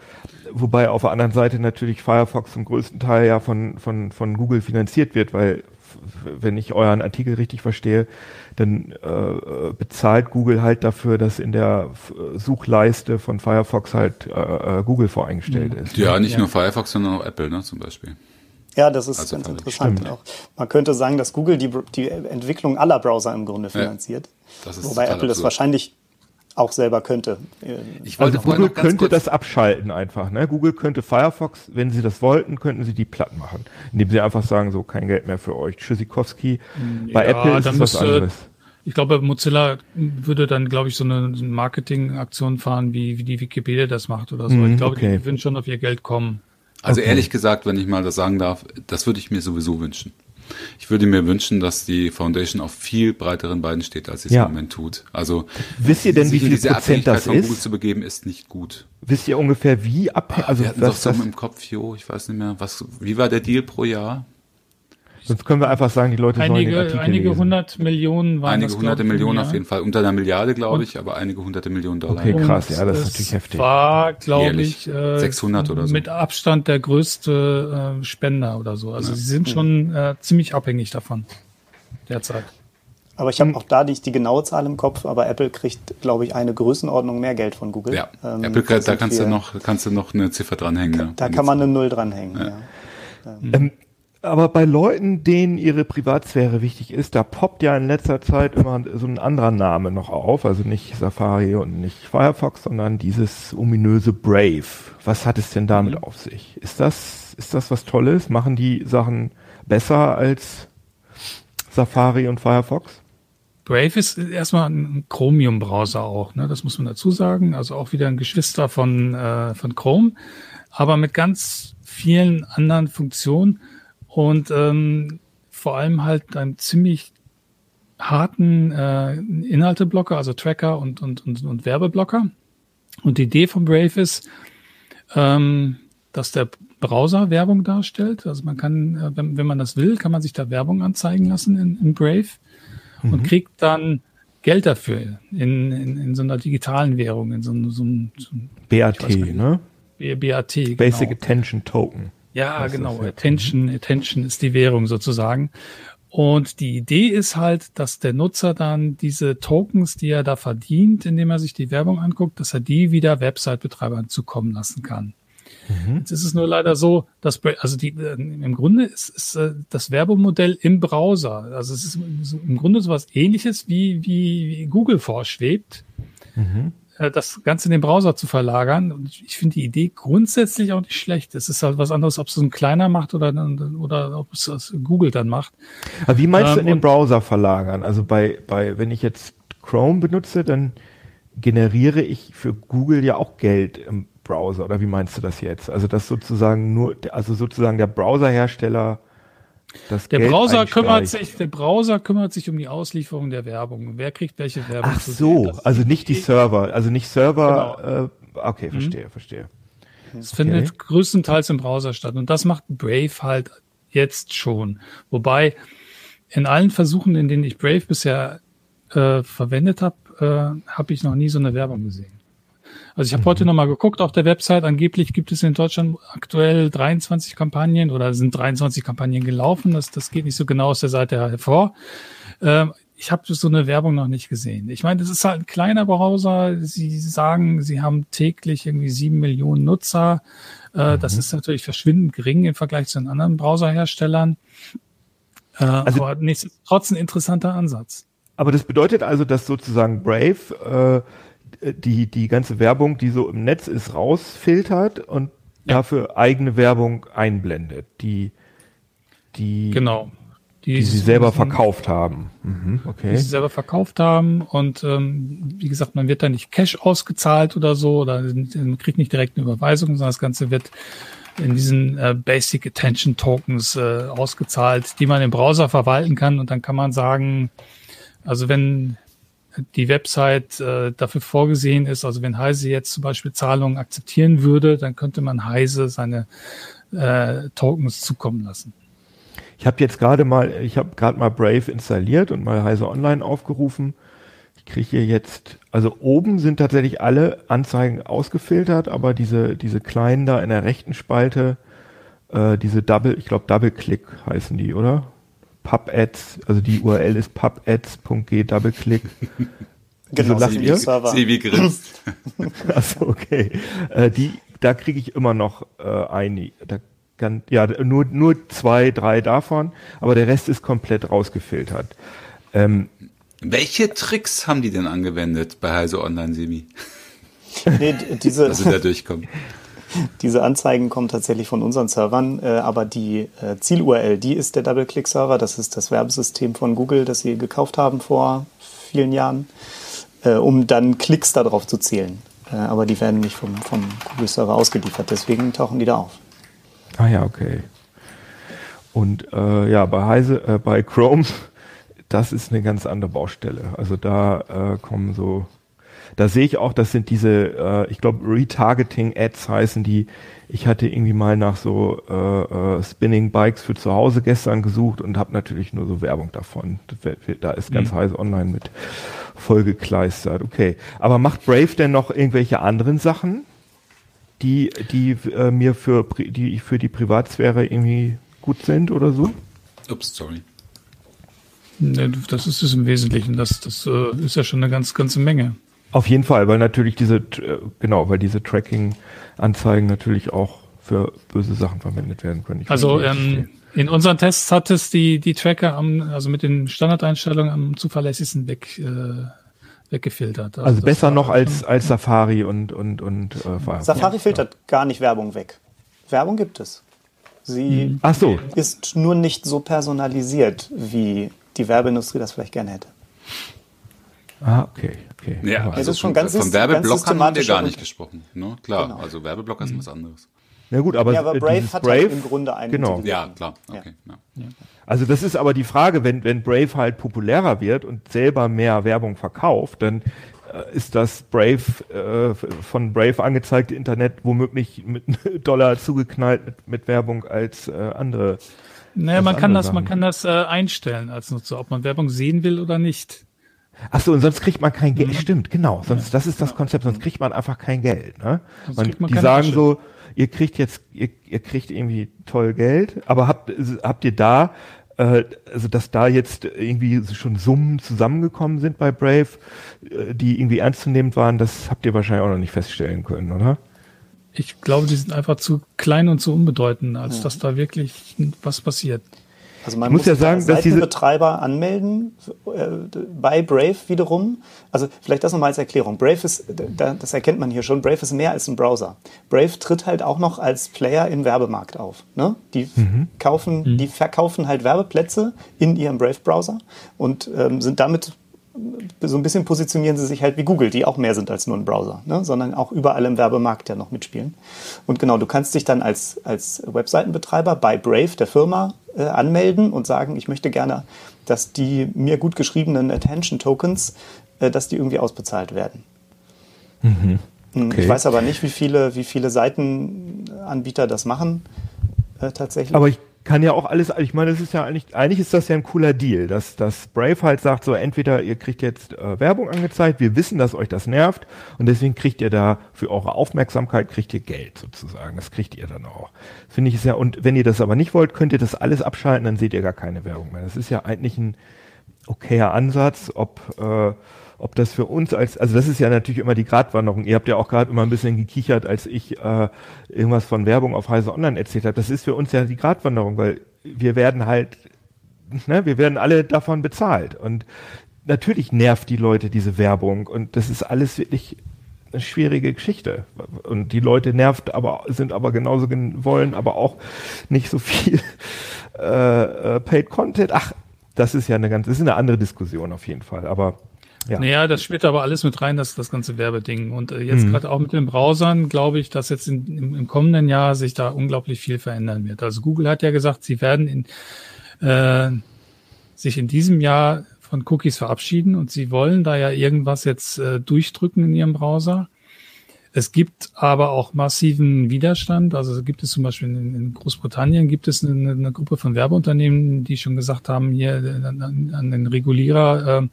Wobei auf der anderen Seite natürlich Firefox zum größten Teil ja von, von, von Google finanziert wird, weil f- wenn ich euren Artikel richtig verstehe, dann äh, bezahlt Google halt dafür, dass in der F- Suchleiste von Firefox halt äh, äh, Google voreingestellt ist. ja, nicht nur Firefox, sondern auch Apple, ne, zum Beispiel. Ja, das ist Also ganz interessant. stimmt. Auch. Man könnte sagen, dass Google die, die Entwicklung aller Browser im Grunde finanziert. das ist Wobei Apple das absurd. wahrscheinlich auch selber könnte. Ich Also Google könnte das abschalten einfach. Ne? Google könnte Firefox, wenn sie das wollten, könnten sie die platt machen. Indem sie einfach sagen, so kein Geld mehr für euch. Tschüssikowski. Bei Ja, Apple ist es was anderes. Ich glaube, Mozilla würde dann, glaube ich, so eine so eine Marketingaktion fahren, wie, wie die Wikipedia das macht oder so. Mhm, ich glaube, okay. die würden schon auf ihr Geld kommen. Also Okay. ehrlich gesagt, wenn ich mal das sagen darf, das würde ich mir sowieso wünschen. Ich würde mir wünschen, dass die Foundation auf viel breiteren Beinen steht, als sie es Ja. im Moment tut. Also Wisst ihr denn, wie viel diese Prozent das von Google ist? zu begeben, ist nicht gut. Wisst ihr ungefähr wie abhängig? Also Wir hatten doch was so das, im Kopf, jo, ich weiß nicht mehr, was, wie war der Deal pro Jahr? Sonst können wir einfach sagen, die Leute sollen den Einige, Artikel einige lesen. hundert Millionen waren Einige das, hunderte Millionen ja. auf jeden Fall. Unter einer Milliarde, glaube ich, aber einige hunderte Millionen Dollar. Okay, krass, ja, das ist natürlich heftig. War, glaube ich, äh, 600 oder so. mit Abstand der größte äh, Spender oder so. Also sie sind schon äh, ziemlich abhängig davon derzeit. Aber ich habe auch da nicht die genaue Zahl im Kopf, aber Apple kriegt, glaube ich, eine Größenordnung mehr Geld von Google. Ja, Ähm, Apple, da kannst du noch, kannst du noch eine Ziffer dranhängen. ja. Da kann man eine Null dranhängen. Ja. Ähm, aber bei Leuten, denen ihre Privatsphäre wichtig ist, da poppt ja in letzter Zeit immer so ein anderer Name noch auf. Also nicht Safari und nicht Firefox, sondern dieses ominöse Brave. Was hat es denn damit auf sich? Ist das, ist das was Tolles? Machen die Sachen besser als Safari und Firefox? Brave ist erstmal ein Chromium-Browser auch, ne? das muss man dazu sagen. Also auch wieder ein Geschwister von, äh, von Chrome, aber mit ganz vielen anderen Funktionen und ähm, vor allem halt einem ziemlich harten äh, Inhalteblocker, also Tracker und, und, und, und Werbeblocker. Und die Idee von Brave ist, ähm, dass der Browser Werbung darstellt. Also man kann, äh, wenn, wenn man das will, kann man sich da Werbung anzeigen lassen in, in Brave und kriegt dann Geld dafür in, in, in so einer digitalen Währung, in so, einem- so, so einem BAT, ne? BAT. Basic genau. Attention Token. Ja, genau. das, ja. Attention, Attention ist die Währung sozusagen. Und die Idee ist halt, dass der Nutzer dann diese Tokens, die er da verdient, indem er sich die Werbung anguckt, dass er die wieder Website-Betreibern zukommen lassen kann. Jetzt ist es nur leider so, dass also die äh, im Grunde ist, ist äh, das Werbemodell im Browser. Also es ist im Grunde sowas ähnliches wie, wie, wie Google vorschwebt, äh, das Ganze in den Browser zu verlagern. Und ich- finde die Idee grundsätzlich auch nicht schlecht. Es ist halt was anderes, ob es so ein kleiner macht oder, oder ob es das Google dann macht. Aber wie meinst du Ähm, in den Browser verlagern? Also bei, bei, wenn ich jetzt Chrome benutze, dann generiere ich für Google ja auch Geld im Browser. Oder wie meinst du das jetzt? Also das sozusagen nur, also sozusagen der Browserhersteller das Der Geld Browser kümmert sich, der Browser kümmert sich um die Auslieferung der Werbung. Wer kriegt welche Werbung? Ach so, also nicht die Server, also nicht Server. Äh, okay, verstehe, verstehe. Das findet größtenteils im Browser statt. Und das macht Brave halt jetzt schon. Wobei in allen Versuchen, in denen ich Brave bisher äh, verwendet habe, äh, habe ich noch nie so eine Werbung gesehen. Also ich habe heute noch mal geguckt auf der Website. Angeblich gibt es in Deutschland aktuell 23 Kampagnen oder sind 23 Kampagnen gelaufen. Das, das geht nicht so genau aus der Seite hervor. Ähm, ich habe so eine Werbung noch nicht gesehen. Ich meine, das ist halt ein kleiner Browser. Sie sagen, sie haben täglich irgendwie sieben Millionen Nutzer. Äh, Das ist natürlich verschwindend gering im Vergleich zu den anderen Browserherstellern. Äh, Also- aber nichtsdestotrotz ein interessanter Ansatz. Aber das bedeutet also, dass sozusagen Brave äh, die, die ganze Werbung, die so im Netz ist, rausfiltert und dafür eigene Werbung einblendet, die, die, Genau. die sie selber verkauft haben. Mhm, die okay. sie selber verkauft haben. Und ähm, wie gesagt, man wird da nicht Cash ausgezahlt oder so, oder man kriegt nicht direkt eine Überweisung, sondern das Ganze wird in diesen äh, Basic Attention Tokens äh, ausgezahlt, die man im Browser verwalten kann. Und dann kann man sagen, also wenn die Website äh, dafür vorgesehen ist, also wenn Heise jetzt zum Beispiel Zahlungen akzeptieren würde, dann könnte man Heise seine äh, Tokens zukommen lassen. Ich habe jetzt gerade mal, ich habe gerade mal Brave installiert und mal Heise Online aufgerufen. Ich kriege hier jetzt, also oben sind tatsächlich alle Anzeigen ausgefiltert, aber diese, diese kleinen da in der rechten Spalte, äh, diese Double, ich glaube Double Click heißen die, oder? PubAds, also die URL ist pubads.g Double Click. Genau, lacht sind ihr? Sebi grinst. Achso, okay. Äh, die, da kriege ich immer noch äh, eine. Da kann, ja, nur, nur zwei, drei davon, aber der Rest ist komplett rausgefiltert. Ähm, Welche Tricks haben die denn angewendet bei Heise Online, Sebi, Nee, diese, dass sie da durchkommen? Diese Anzeigen kommen tatsächlich von unseren Servern, äh, aber die äh, Ziel-URL, die ist der Double-Click-Server. Das ist das Werbesystem von Google, das sie gekauft haben vor vielen Jahren, äh, um dann Klicks darauf zu zählen. Äh, aber die werden nicht vom, vom Google-Server ausgeliefert, deswegen tauchen die da auf. ah ja, okay. Und äh, ja, bei Heise, äh, bei Chrome, das ist eine ganz andere Baustelle. Also da kommen so Da sehe ich auch, das sind diese, äh, ich glaube, Retargeting-Ads heißen die. Ich hatte irgendwie mal nach so äh, äh, Spinning Bikes für zu Hause gestern gesucht und habe natürlich nur so Werbung davon. Da ist ganz heiß online mit vollgekleistert. Okay, aber macht Brave denn noch irgendwelche anderen Sachen, die die äh, mir für die für die Privatsphäre irgendwie gut sind oder so? Ups, sorry. Ne, Das ist es im Wesentlichen. Das, das äh, ist ja schon eine ganz, ganze Menge. Auf jeden Fall, weil natürlich diese, äh, genau, weil diese Tracking-Anzeigen natürlich auch für böse Sachen verwendet werden können. Ich Also ähm, in unseren Tests hat es die, die Tracker am, also mit den Standardeinstellungen am zuverlässigsten weg, äh, weggefiltert. also das besser noch als, als Safari und, und, und äh, Firefox. Safari filtert gar nicht Werbung weg. Werbung gibt es. Sie Ach so, ist nur nicht so personalisiert, wie die Werbeindustrie das vielleicht gerne hätte. Ah, okay, okay. Ja, also ist schon ganz von ganz haben wir gar nicht gesprochen. Ne? Klar, Genau. also Werbeblocker sind was anderes. Na gut, aber, Ja, aber Brave hat Brave, halt im Grunde einen Genau. Ja, klar. Okay. Ja. Also das ist aber die Frage, wenn, wenn Brave halt populärer wird und selber mehr Werbung verkauft, dann äh, ist das Brave, äh, von Brave angezeigte Internet womöglich mit Dollar zugeknallt mit, mit Werbung als äh, andere. Naja, das man kann das, man kann das äh, einstellen als Nutzer, ob man Werbung sehen will oder nicht. Ach so, und sonst kriegt man kein Mhm. Geld. Stimmt, genau. Sonst, das ist das Konzept. Sonst kriegt man einfach kein Geld. Ne? Sonst kriegt man die sagen Asche. so, ihr kriegt jetzt, ihr, ihr kriegt irgendwie toll Geld, aber habt, habt ihr da, äh, also dass da jetzt irgendwie schon Summen zusammengekommen sind bei Brave, äh, die irgendwie ernstzunehmend waren, das habt ihr wahrscheinlich auch noch nicht feststellen können, oder? Ich glaube, die sind einfach zu klein und zu unbedeutend, als dass da wirklich was passiert. Also man Ich muss muss, ja sich sagen, dass diese- Seitenbetreiber anmelden äh, bei Brave wiederum. Also vielleicht das nochmal als Erklärung. Brave ist, da- das erkennt man hier schon, Brave ist mehr als ein Browser. Brave tritt halt auch noch als Player im Werbemarkt auf. Ne? Die kaufen, die verkaufen halt Werbeplätze in ihrem Brave-Browser und ähm, sind damit so ein bisschen positionieren sie sich halt wie Google, die auch mehr sind als nur ein Browser, ne? sondern auch überall im Werbemarkt ja noch mitspielen. Und genau, du kannst dich dann als, als Webseitenbetreiber bei Brave, der Firma, äh, anmelden und sagen, ich möchte gerne, dass die mir gut geschriebenen Attention Tokens, äh, dass die irgendwie ausbezahlt werden. Hm, Okay. Ich weiß aber nicht, wie viele, wie viele Seitenanbieter das machen äh, tatsächlich. Aber ich kann ja auch alles, ich meine, das ist ja eigentlich, eigentlich ist das ja ein cooler Deal, dass, dass Brave halt sagt, so entweder ihr kriegt jetzt äh, Werbung angezeigt, wir wissen, dass euch das nervt und deswegen kriegt ihr da für eure Aufmerksamkeit kriegt ihr Geld sozusagen. Das kriegt ihr dann auch. Finde ich es ja, und wenn ihr das aber nicht wollt, könnt ihr das alles abschalten, dann seht ihr gar keine Werbung mehr. Das ist ja eigentlich ein okayer Ansatz, ob, äh, ob das für uns als, also das ist ja natürlich immer die Gratwanderung. Ihr habt ja auch gerade immer ein bisschen gekichert, als ich äh, irgendwas von Werbung auf Heise Online erzählt habe. Das ist für uns ja die Gratwanderung, weil wir werden halt, ne, wir werden alle davon bezahlt. Und natürlich nervt die Leute diese Werbung und das ist alles wirklich eine schwierige Geschichte. Und die Leute nervt, aber sind aber genauso gen- wollen, aber auch nicht so viel äh, äh, Paid Content. Ach, das ist ja eine ganz, das ist eine andere Diskussion auf jeden Fall. Aber ja. Naja, das spielt aber alles mit rein, das, das ganze Werbeding. Und äh, jetzt Mhm. gerade auch mit den Browsern glaube ich, dass jetzt in, im, im kommenden Jahr sich da unglaublich viel verändern wird. Also Google hat ja gesagt, sie werden in, äh, sich in diesem Jahr von Cookies verabschieden und sie wollen da ja irgendwas jetzt äh, durchdrücken in ihrem Browser. Es gibt aber auch massiven Widerstand. Also gibt es zum Beispiel in, Großbritannien gibt es eine, eine Gruppe von Werbeunternehmen, die schon gesagt haben, hier an, an den Regulierer, äh,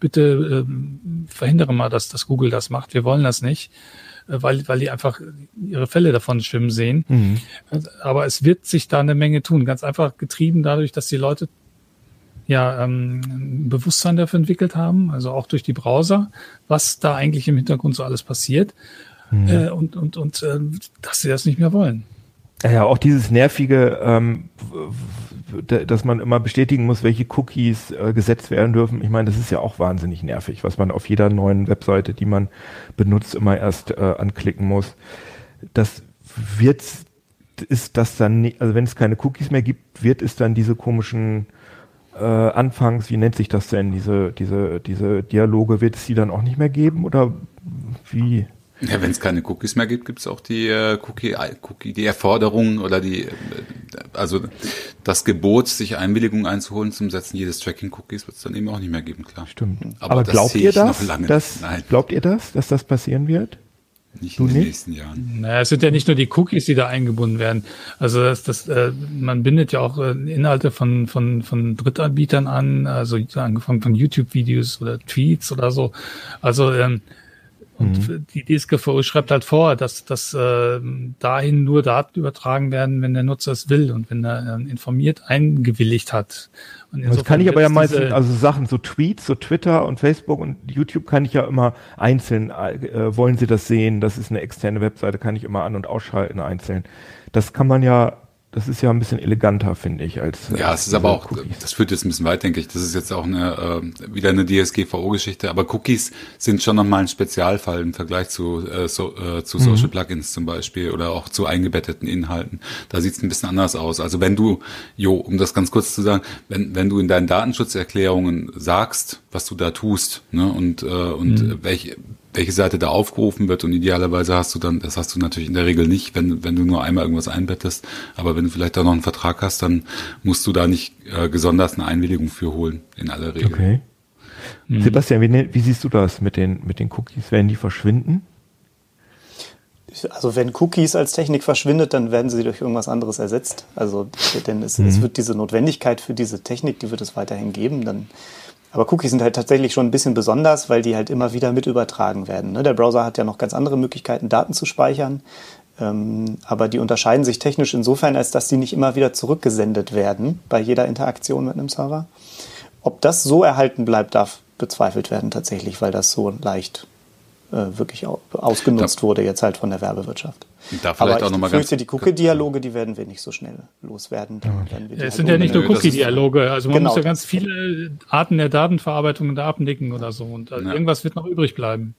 bitte äh, verhindere mal, dass, dass Google das macht. Wir wollen das nicht, äh, weil, weil die einfach ihre Fälle davon schwimmen sehen. Mhm. Aber es wird sich da eine Menge tun. Ganz einfach getrieben dadurch, dass die Leute ja ähm, ein Bewusstsein dafür entwickelt haben, also auch durch die Browser, was da eigentlich im Hintergrund so alles passiert äh, und und und äh, dass sie das nicht mehr wollen. Ja, ja, auch dieses nervige, ähm, dass man immer bestätigen muss, welche Cookies äh, gesetzt werden dürfen. Ich meine, das ist ja auch wahnsinnig nervig, was man auf jeder neuen Webseite, die man benutzt, immer erst äh, anklicken muss. Das wird, ist das dann, nicht, also wenn es keine Cookies mehr gibt, wird es dann diese komischen äh, Anfangs, wie nennt sich das denn, diese, diese, diese Dialoge, wird es die dann auch nicht mehr geben oder wie? Ja, wenn es keine Cookies mehr gibt, gibt es auch die äh, Cookie, Cookie, die Erforderung oder die, äh, also das Gebot, sich Einwilligung einzuholen zum Setzen jedes Tracking-Cookies, wird es dann eben auch nicht mehr geben, klar. Stimmt. Aber Aber, das glaubt sehe ihr ich noch das? lange Dass, Nein. Glaubt ihr das, dass das passieren wird? Nicht Du in den nicht? nächsten Jahren. Naja, es sind ja nicht nur die Cookies, die da eingebunden werden. Also das, das, äh, man bindet ja auch äh, Inhalte von, von, von Drittanbietern an, also angefangen von YouTube-Videos oder Tweets oder so. Also ähm, und die DSGVO schreibt halt vor, dass, dass äh, dahin nur Daten übertragen werden, wenn der Nutzer es will und wenn er äh, informiert eingewilligt hat. Und Das kann ich aber ja meistens, also Sachen, so Tweets, so Twitter und Facebook und YouTube kann ich ja immer einzeln, äh, wollen Sie das sehen, das ist eine externe Webseite, kann ich immer an- und ausschalten einzeln. Das kann man ja, das ist ja ein bisschen eleganter, finde ich, als. Ja, als es ist aber auch, Cookies. das führt jetzt ein bisschen weit, denke ich. Das ist jetzt auch eine, äh, wieder eine DSGVO-Geschichte. Aber Cookies sind schon nochmal ein Spezialfall im Vergleich zu, äh, so, äh, zu Social Plugins zum Beispiel oder auch zu eingebetteten Inhalten. Da sieht es ein bisschen anders aus. Also wenn du, Jo, um das ganz kurz zu sagen, wenn, wenn du in deinen Datenschutzerklärungen sagst, was du da tust, ne, und, äh, und welche, welche Seite da aufgerufen wird und idealerweise hast du dann, das hast du natürlich in der Regel nicht, wenn, wenn du nur einmal irgendwas einbettest, aber wenn du vielleicht da noch einen Vertrag hast, dann musst du da nicht äh, gesondert eine Einwilligung für holen, in aller Regel. Okay. Sebastian, wie, ne- wie siehst du das mit den, mit den Cookies? Werden die verschwinden? Also wenn Cookies als Technik verschwindet, dann werden sie durch irgendwas anderes ersetzt. Also denn es, es wird diese Notwendigkeit für diese Technik, die wird es weiterhin geben. Dann, aber Cookies sind halt tatsächlich schon ein bisschen besonders, weil die halt immer wieder mit übertragen werden. Ne? Der Browser hat ja noch ganz andere Möglichkeiten, Daten zu speichern. Ähm, aber die unterscheiden sich technisch insofern, als dass sie nicht immer wieder zurückgesendet werden bei jeder Interaktion mit einem Server. Ob das so erhalten bleibt, darf bezweifelt werden tatsächlich, weil das so leicht äh, wirklich au ausgenutzt wurde jetzt halt von der Werbewirtschaft. Da vielleicht Aber auch ich noch mal ganz- fürchte, die Cookie-Dialoge, die werden wir nicht so schnell loswerden. Dann werden wir die Es halt sind ja nicht nur Cookie-Dialoge, also man Genau. muss ja ganz viele Arten der Datenverarbeitung da abnicken oder so und äh, Ja. irgendwas wird noch übrig bleiben.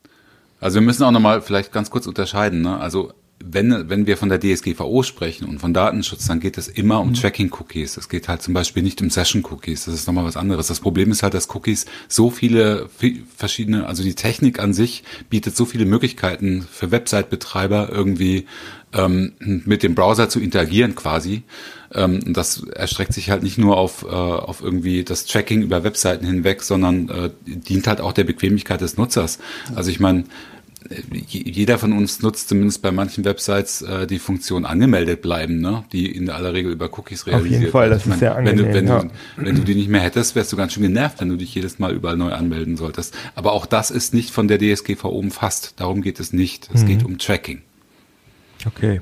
Also wir müssen auch nochmal vielleicht ganz kurz unterscheiden. Ne? Also wenn, wenn wir von der DSGVO sprechen und von Datenschutz, dann geht es immer um Tracking-Cookies. Es geht halt zum Beispiel nicht um Session-Cookies. Das ist nochmal was anderes. Das Problem ist halt, dass Cookies so viele vi- verschiedene, also die Technik an sich bietet so viele Möglichkeiten für Website-Betreiber irgendwie ähm, mit dem Browser zu interagieren quasi. Ähm, das erstreckt sich halt nicht nur auf, äh, auf irgendwie das Tracking über Webseiten hinweg, sondern äh, dient halt auch der Bequemlichkeit des Nutzers. Also ich meine, jeder von uns nutzt zumindest bei manchen Websites äh, die Funktion angemeldet bleiben, ne? die in aller Regel über Cookies jeden realisiert Fall, wird. das ist sehr wenn du, angenehm, wenn, ja. du, wenn du die nicht mehr hättest, wärst du ganz schön genervt, wenn du dich jedes Mal überall neu anmelden solltest. Aber auch das ist nicht von der DSGVO umfasst. Darum geht es nicht. Es Mhm. geht um Tracking. Okay.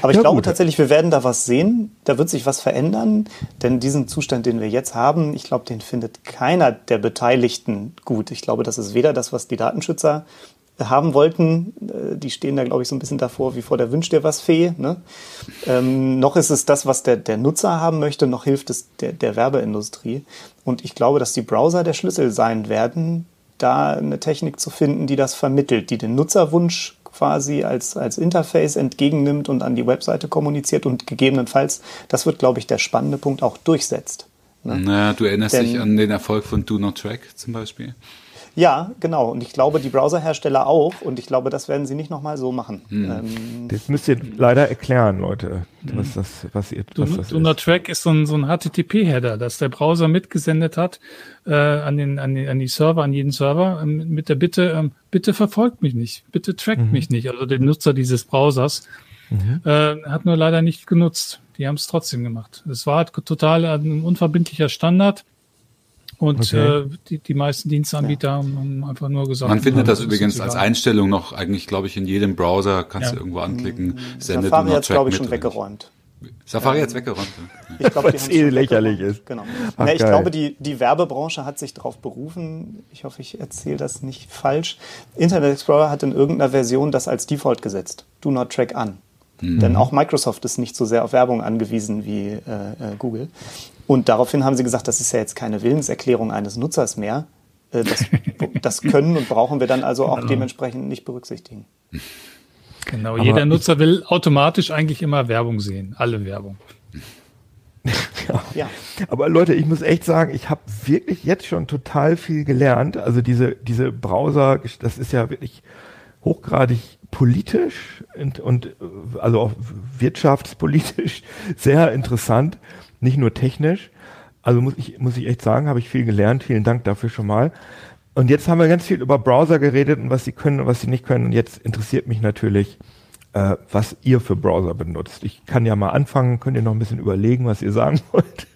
Aber ich Ja, glaube gut. tatsächlich, wir werden da was sehen. Da wird sich was verändern. Denn diesen Zustand, den wir jetzt haben, ich glaube, den findet keiner der Beteiligten gut. Ich glaube, das ist weder das, was die Datenschützer haben wollten. Äh, Die stehen da, glaube ich, so ein bisschen davor wie vor der Wünsch dir was Fee. Ne? Ähm, noch ist es das, was der, der Nutzer haben möchte, noch hilft es der, der Werbeindustrie. Und ich glaube, dass die Browser der Schlüssel sein werden, da eine Technik zu finden, die das vermittelt, die den Nutzerwunsch quasi als, als Interface entgegennimmt und an die Webseite kommuniziert und gegebenenfalls, das wird, glaube ich, der spannende Punkt, auch durchsetzt. Ne? Naja, du erinnerst Denn- dich an den Erfolg von Do Not Track zum Beispiel? Ja, genau. Und ich glaube, die Browserhersteller auch. Und ich glaube, das werden sie nicht nochmal so machen. Ähm, Das müsst ihr leider erklären, Leute, was das, was ihr, was das Do Not ist. Track ist so ein, so ein HTTP-Header, das der Browser mitgesendet hat äh, an, den, an, den, an die Server, an jeden Server, ähm, mit der Bitte, ähm, bitte verfolgt mich nicht, bitte trackt mich nicht, also den Nutzer dieses Browsers. Äh, hat nur leider nicht genutzt. Die haben es trotzdem gemacht. Es war halt total ein unverbindlicher Standard. Und Okay. äh, die, die meisten Dienstanbieter haben einfach nur gesagt. Man findet das übrigens als. Einstellung noch eigentlich, glaube ich, in jedem Browser kannst Ja. du irgendwo anklicken. Sende Do Safari hat es, glaube ich, schon mit oder weggeräumt. nicht. Safari hat's weggeräumt. ja. Ich glaube, es eh lächerlich weggeräumt. ist. Genau. Ach, Na, ich geil. glaube, die, die Werbebranche hat sich darauf berufen. Ich hoffe, ich erzähle das nicht falsch. Internet Explorer hat in irgendeiner Version das als Default gesetzt. Do not track an. Denn auch Microsoft ist nicht so sehr auf Werbung angewiesen wie äh, äh, Google. Und daraufhin haben sie gesagt, das ist ja jetzt keine Willenserklärung eines Nutzers mehr. Äh, das, das können und brauchen wir dann also auch dementsprechend nicht berücksichtigen. Genau, Aber jeder Nutzer will automatisch eigentlich immer Werbung sehen. Alle Werbung. Ja. Aber Leute, ich muss echt sagen, ich habe wirklich jetzt schon total viel gelernt. Also diese, diese Browser, das ist ja wirklich hochgradig politisch und, und äh, also auch wirtschaftspolitisch sehr interessant, nicht nur technisch. Also muss ich, muss ich echt sagen, habe ich viel gelernt. Vielen Dank dafür schon mal. Und jetzt haben wir ganz viel über Browser geredet und was sie können und was sie nicht können. Und jetzt interessiert mich natürlich, äh, was ihr für Browser benutzt. Ich kann ja mal anfangen, könnt ihr noch ein bisschen überlegen, was ihr sagen wollt.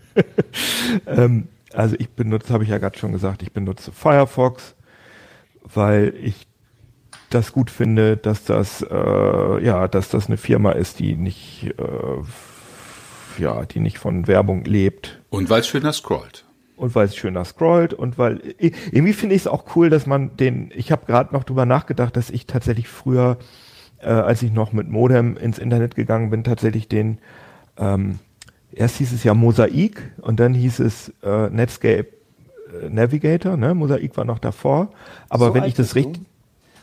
ähm, also ich benutze, habe ich ja gerade schon gesagt, ich benutze Firefox, weil ich das gut finde, dass das äh, ja, dass das eine Firma ist, die nicht äh, ja, die nicht von Werbung lebt. Und weil es schöner scrollt. Und weil es schöner scrollt und weil irgendwie finde ich es auch cool, dass man den. Ich habe gerade noch drüber nachgedacht, dass ich tatsächlich früher, äh, als ich noch mit Modem ins Internet gegangen bin, tatsächlich den ähm, erst hieß es ja Mosaik und dann hieß es äh, Netscape äh, Navigator, ne? Mosaik war noch davor. Aber So wenn ich das richtig,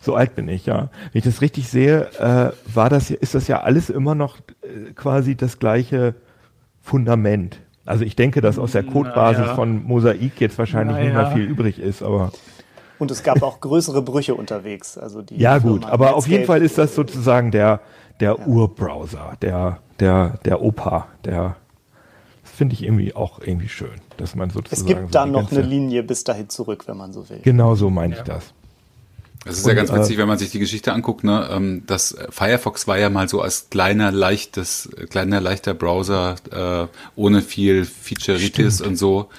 so alt bin ich, ja. Wenn ich das richtig sehe, äh, war das, ist das ja alles immer noch äh, quasi das gleiche Fundament. Also ich denke, dass aus der Codebasis Naja. von Mosaik jetzt wahrscheinlich nicht mehr viel übrig ist, aber Und es gab auch größere Brüche unterwegs. Also die ja Firma gut, aber auf jeden Netscape- Fall ist das sozusagen der, der Urbrowser, der, der, der Opa, der, das finde ich irgendwie auch irgendwie schön, dass man Es sozusagen. gibt so da noch eine Linie bis dahin zurück, wenn man so will. Genau so meine ich das. Es ist ja Und, ganz witzig, äh, wenn man sich die Geschichte anguckt, ne, ähm, das Firefox war ja mal so als kleiner, leichtes, kleiner, leichter Browser, äh, ohne viel Featureitis Stimmt. und so,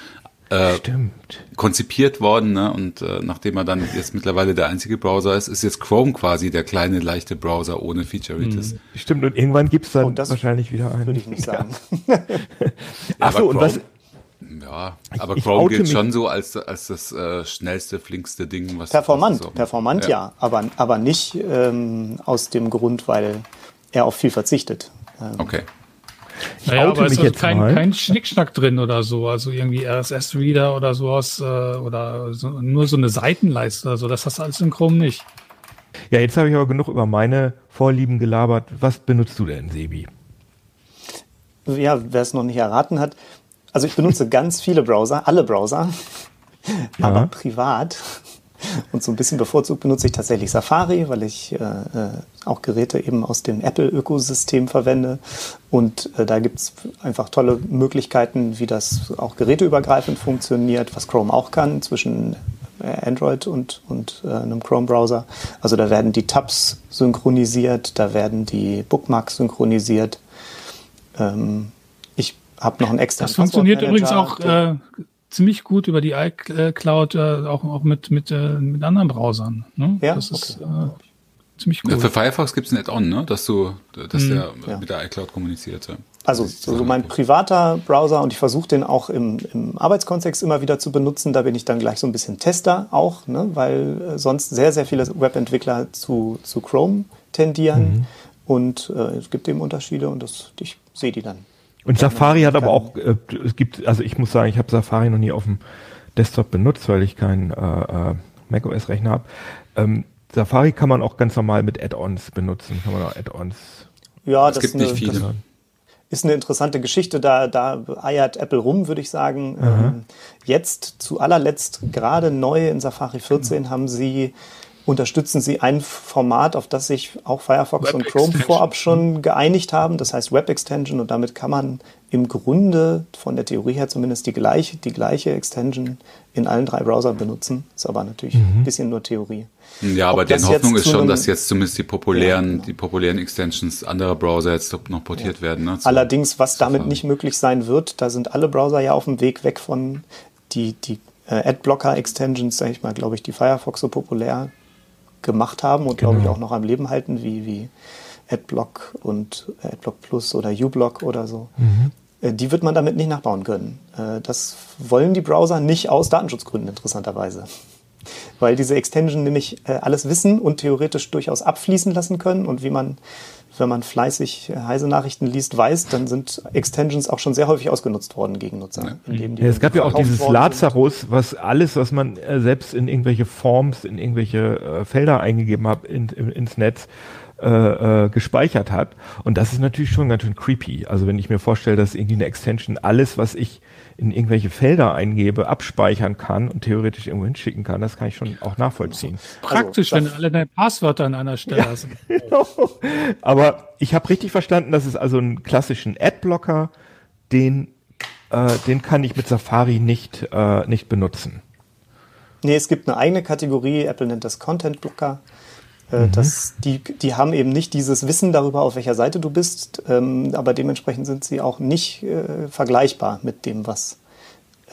äh, Stimmt. konzipiert worden, ne? Und äh, nachdem er dann jetzt mittlerweile der einzige Browser ist, ist jetzt Chrome quasi der kleine, leichte Browser ohne Featureitis. Stimmt, und irgendwann gibt es dann Oh, das wahrscheinlich wieder einen. Würde ich nicht sagen. Ach so, und was, Ja, aber ich Chrome gilt schon so als, als das äh, schnellste, flinkste Ding, was Performant, was performant ja, aber, aber nicht ähm, aus dem Grund, weil er auf viel verzichtet. Ähm, Okay. Naja, oute aber es ist jetzt kein, mal. kein Schnickschnack drin oder so. Also irgendwie RSS-Reader oder sowas äh, oder so, nur so eine Seitenleiste oder so. Das hast du alles in Chrome nicht. ja, jetzt habe ich aber genug über meine Vorlieben gelabert. Was benutzt du denn, Sebi? Ja, wer es noch nicht erraten hat, also ich benutze ganz viele Browser, alle Browser, aber privat. Und so ein bisschen bevorzugt benutze ich tatsächlich Safari, weil ich äh, äh, auch Geräte eben aus dem Apple-Ökosystem verwende. Und äh, da gibt es einfach tolle Möglichkeiten, wie das auch geräteübergreifend funktioniert, was Chrome auch kann, zwischen Android und, und äh, einem Chrome-Browser. Also da werden die Tabs synchronisiert, da werden die Bookmarks synchronisiert. Ähm, habe noch einen extra Das funktioniert übrigens auch äh, ziemlich gut über die iCloud, äh, auch, auch mit, mit, äh, mit anderen Browsern. Ne? Ja, das ist okay. äh, ziemlich Ja, cool. Für Firefox gibt es ein Add-on, ne? dass du, dass der ja. mit der iCloud kommuniziert. Ja. Also ist so so mein gut. privater Browser und ich versuche den auch im, im Arbeitskontext immer wieder zu benutzen. Da bin ich dann gleich so ein bisschen Tester auch, ne? weil äh, sonst sehr, sehr viele Webentwickler zu, zu Chrome tendieren. Und äh, es gibt eben Unterschiede und das, ich sehe die dann. Und Ja, Safari hat aber auch, äh, es gibt, also ich muss sagen, ich habe Safari noch nie auf dem Desktop benutzt, weil ich keinen äh, äh, macOS-Rechner habe. Ähm, Safari kann man auch ganz normal mit Add-ons benutzen. Kann man auch Add-ons. Ja, Es das gibt ist eine, nicht viele. Das ist eine interessante Geschichte. Da, da eiert Apple rum, würde ich sagen. Ähm, jetzt, zu allerletzt, gerade neu in Safari 14 haben sie unterstützen sie ein Format, auf das sich auch Firefox Web und Chrome Extension. vorab schon geeinigt haben. Das heißt Web Extension und damit kann man im Grunde von der Theorie her zumindest die gleiche, die gleiche Extension in allen drei Browsern benutzen. Ist aber natürlich ein bisschen nur Theorie. Ja, aber Ob das Hoffnung ist schon, dass jetzt zumindest die populären, Ja, genau. die populären Extensions anderer Browser jetzt noch portiert werden. Ne? Zu- Allerdings, was damit Safari. nicht möglich sein wird, da sind alle Browser ja auf dem Weg weg von die, die äh, Adblocker-Extensions, sage ich mal, glaube ich, die Firefox so populär gemacht haben und glaube ich Genau. auch noch am Leben halten, wie, wie Adblock und äh, Adblock Plus oder uBlock oder so. Äh, Die wird man damit nicht nachbauen können. Äh, Das wollen die Browser nicht aus Datenschutzgründen interessanterweise. Weil diese Extension nämlich äh, alles wissen und theoretisch durchaus abfließen lassen können. Und wie man, wenn man fleißig äh, heise Nachrichten liest, weiß, dann sind Extensions auch schon sehr häufig ausgenutzt worden gegen Nutzer. indem die Ja, es gab ja auch dieses. Lazarus, was alles, was man äh, selbst in irgendwelche Forms, in irgendwelche äh, Felder eingegeben hat in, in, ins Netz, äh, äh, gespeichert hat. Und das ist natürlich schon ganz schön creepy. Also wenn ich mir vorstelle, dass irgendwie eine Extension alles, was ich in irgendwelche Felder eingebe, abspeichern kann und theoretisch irgendwo hinschicken kann, das kann ich schon auch nachvollziehen. Praktisch, Also, wenn du alle deine Passwörter an einer Stelle hast. Genau. Aber ich habe richtig verstanden, dass es also einen klassischen Adblocker, den, äh, den kann ich mit Safari nicht, äh, nicht benutzen. Nee, es gibt eine eigene Kategorie, Apple nennt das Content Blocker. Äh, Das, die, die haben eben nicht dieses Wissen darüber, auf welcher Seite du bist, ähm, aber dementsprechend sind sie auch nicht äh, vergleichbar mit dem, was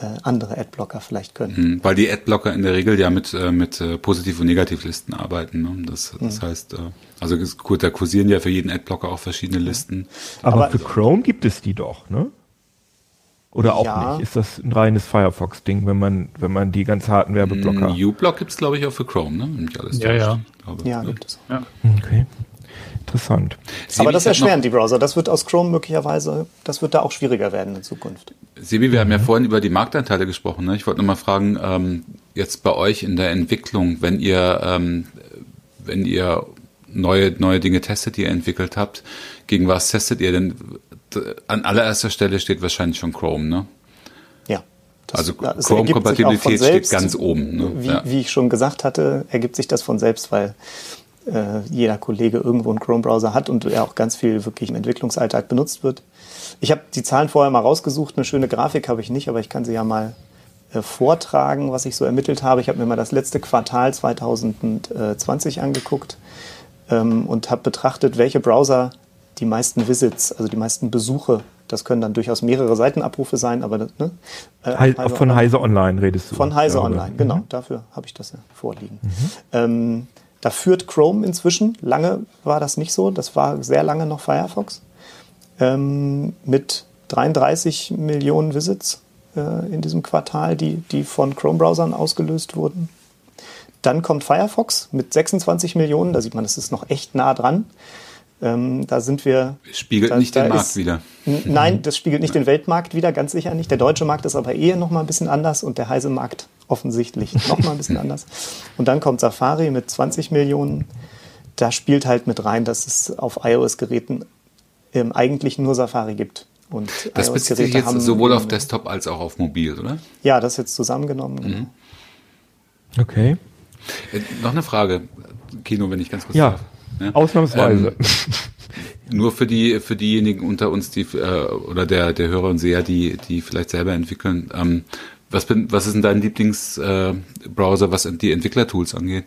äh, andere Adblocker vielleicht können. Hm, Weil die Adblocker in der Regel ja mit, äh, mit äh, Positiv- und Negativlisten arbeiten. Ne? Das, das heißt, äh, also gut, da kursieren ja für jeden Adblocker auch verschiedene Listen. Aber, Aber- für Chrome gibt es die doch, ne? Oder auch Ja. nicht? Ist das ein reines Firefox-Ding, wenn man, wenn man die ganz harten Werbeblocker. uBlock gibt's glaube ich, auch für Chrome, ne? Wenn mich alles Ja, ja. glaube, Ja, ne? gibt es. Okay. Interessant. Sebi, Aber das erschweren die Browser. Das wird aus Chrome möglicherweise, das wird da auch schwieriger werden in Zukunft. Sebi, wir haben ja vorhin über die Marktanteile gesprochen. Ne? Ich wollte noch mal fragen, ähm, jetzt bei euch in der Entwicklung, wenn ihr, ähm, wenn ihr neue, neue Dinge testet, die ihr entwickelt habt, gegen was testet ihr denn? D- An allererster Stelle steht wahrscheinlich schon Chrome, ne? Ja. Das- Also Chrome-Kompatibilität steht ganz oben. Ne? Wie, Ja. wie ich schon gesagt hatte, ergibt sich das von selbst, weil äh, jeder Kollege irgendwo einen Chrome-Browser hat und er auch ganz viel wirklich im Entwicklungsalltag benutzt wird. Ich habe die Zahlen vorher mal rausgesucht, eine schöne Grafik habe ich nicht, aber ich kann sie ja mal äh, vortragen, was ich so ermittelt habe. Ich habe mir mal das letzte Quartal 2020 angeguckt ähm, und habe betrachtet, welche Browser die meisten Visits, also die meisten Besuche, das können dann durchaus mehrere Seitenabrufe sein, aber das, ne? Äh, Hei- also von Heise Online redest du. von Heise. Online, genau. Dafür habe ich das ja vorliegen. Ähm, da führt Chrome inzwischen. Lange war das nicht so. Das war sehr lange noch Firefox. Ähm, mit 33 Millionen Visits äh, in diesem Quartal, die, die von Chrome-Browsern ausgelöst wurden. Dann kommt Firefox mit 26 Millionen. Da sieht man, es ist noch echt nah dran. Ähm, da sind wir. Spiegelt da- nicht den da Markt ist- wieder. Nein, das spiegelt nicht den Weltmarkt wieder, ganz sicher nicht. Der deutsche Markt ist aber eher noch mal ein bisschen anders und der heiße Markt offensichtlich noch mal ein bisschen anders. Und dann kommt Safari mit 20 Millionen. Da spielt halt mit rein, dass es auf iOS-Geräten ähm, eigentlich nur Safari gibt. Und Das bezieht sich jetzt haben- sowohl auf Desktop als auch auf Mobil, oder? Ja, das jetzt zusammengenommen. genau. Okay. Äh, noch eine Frage, Kino, wenn ich ganz kurz Ja, darf. Ja. ausnahmsweise. Ähm, Nur für die für diejenigen unter uns, die äh, oder der der Hörer und Seher, die die vielleicht selber entwickeln. Ähm, was bin was ist denn dein Lieblingsbrowser, äh, was die Entwicklertools angeht?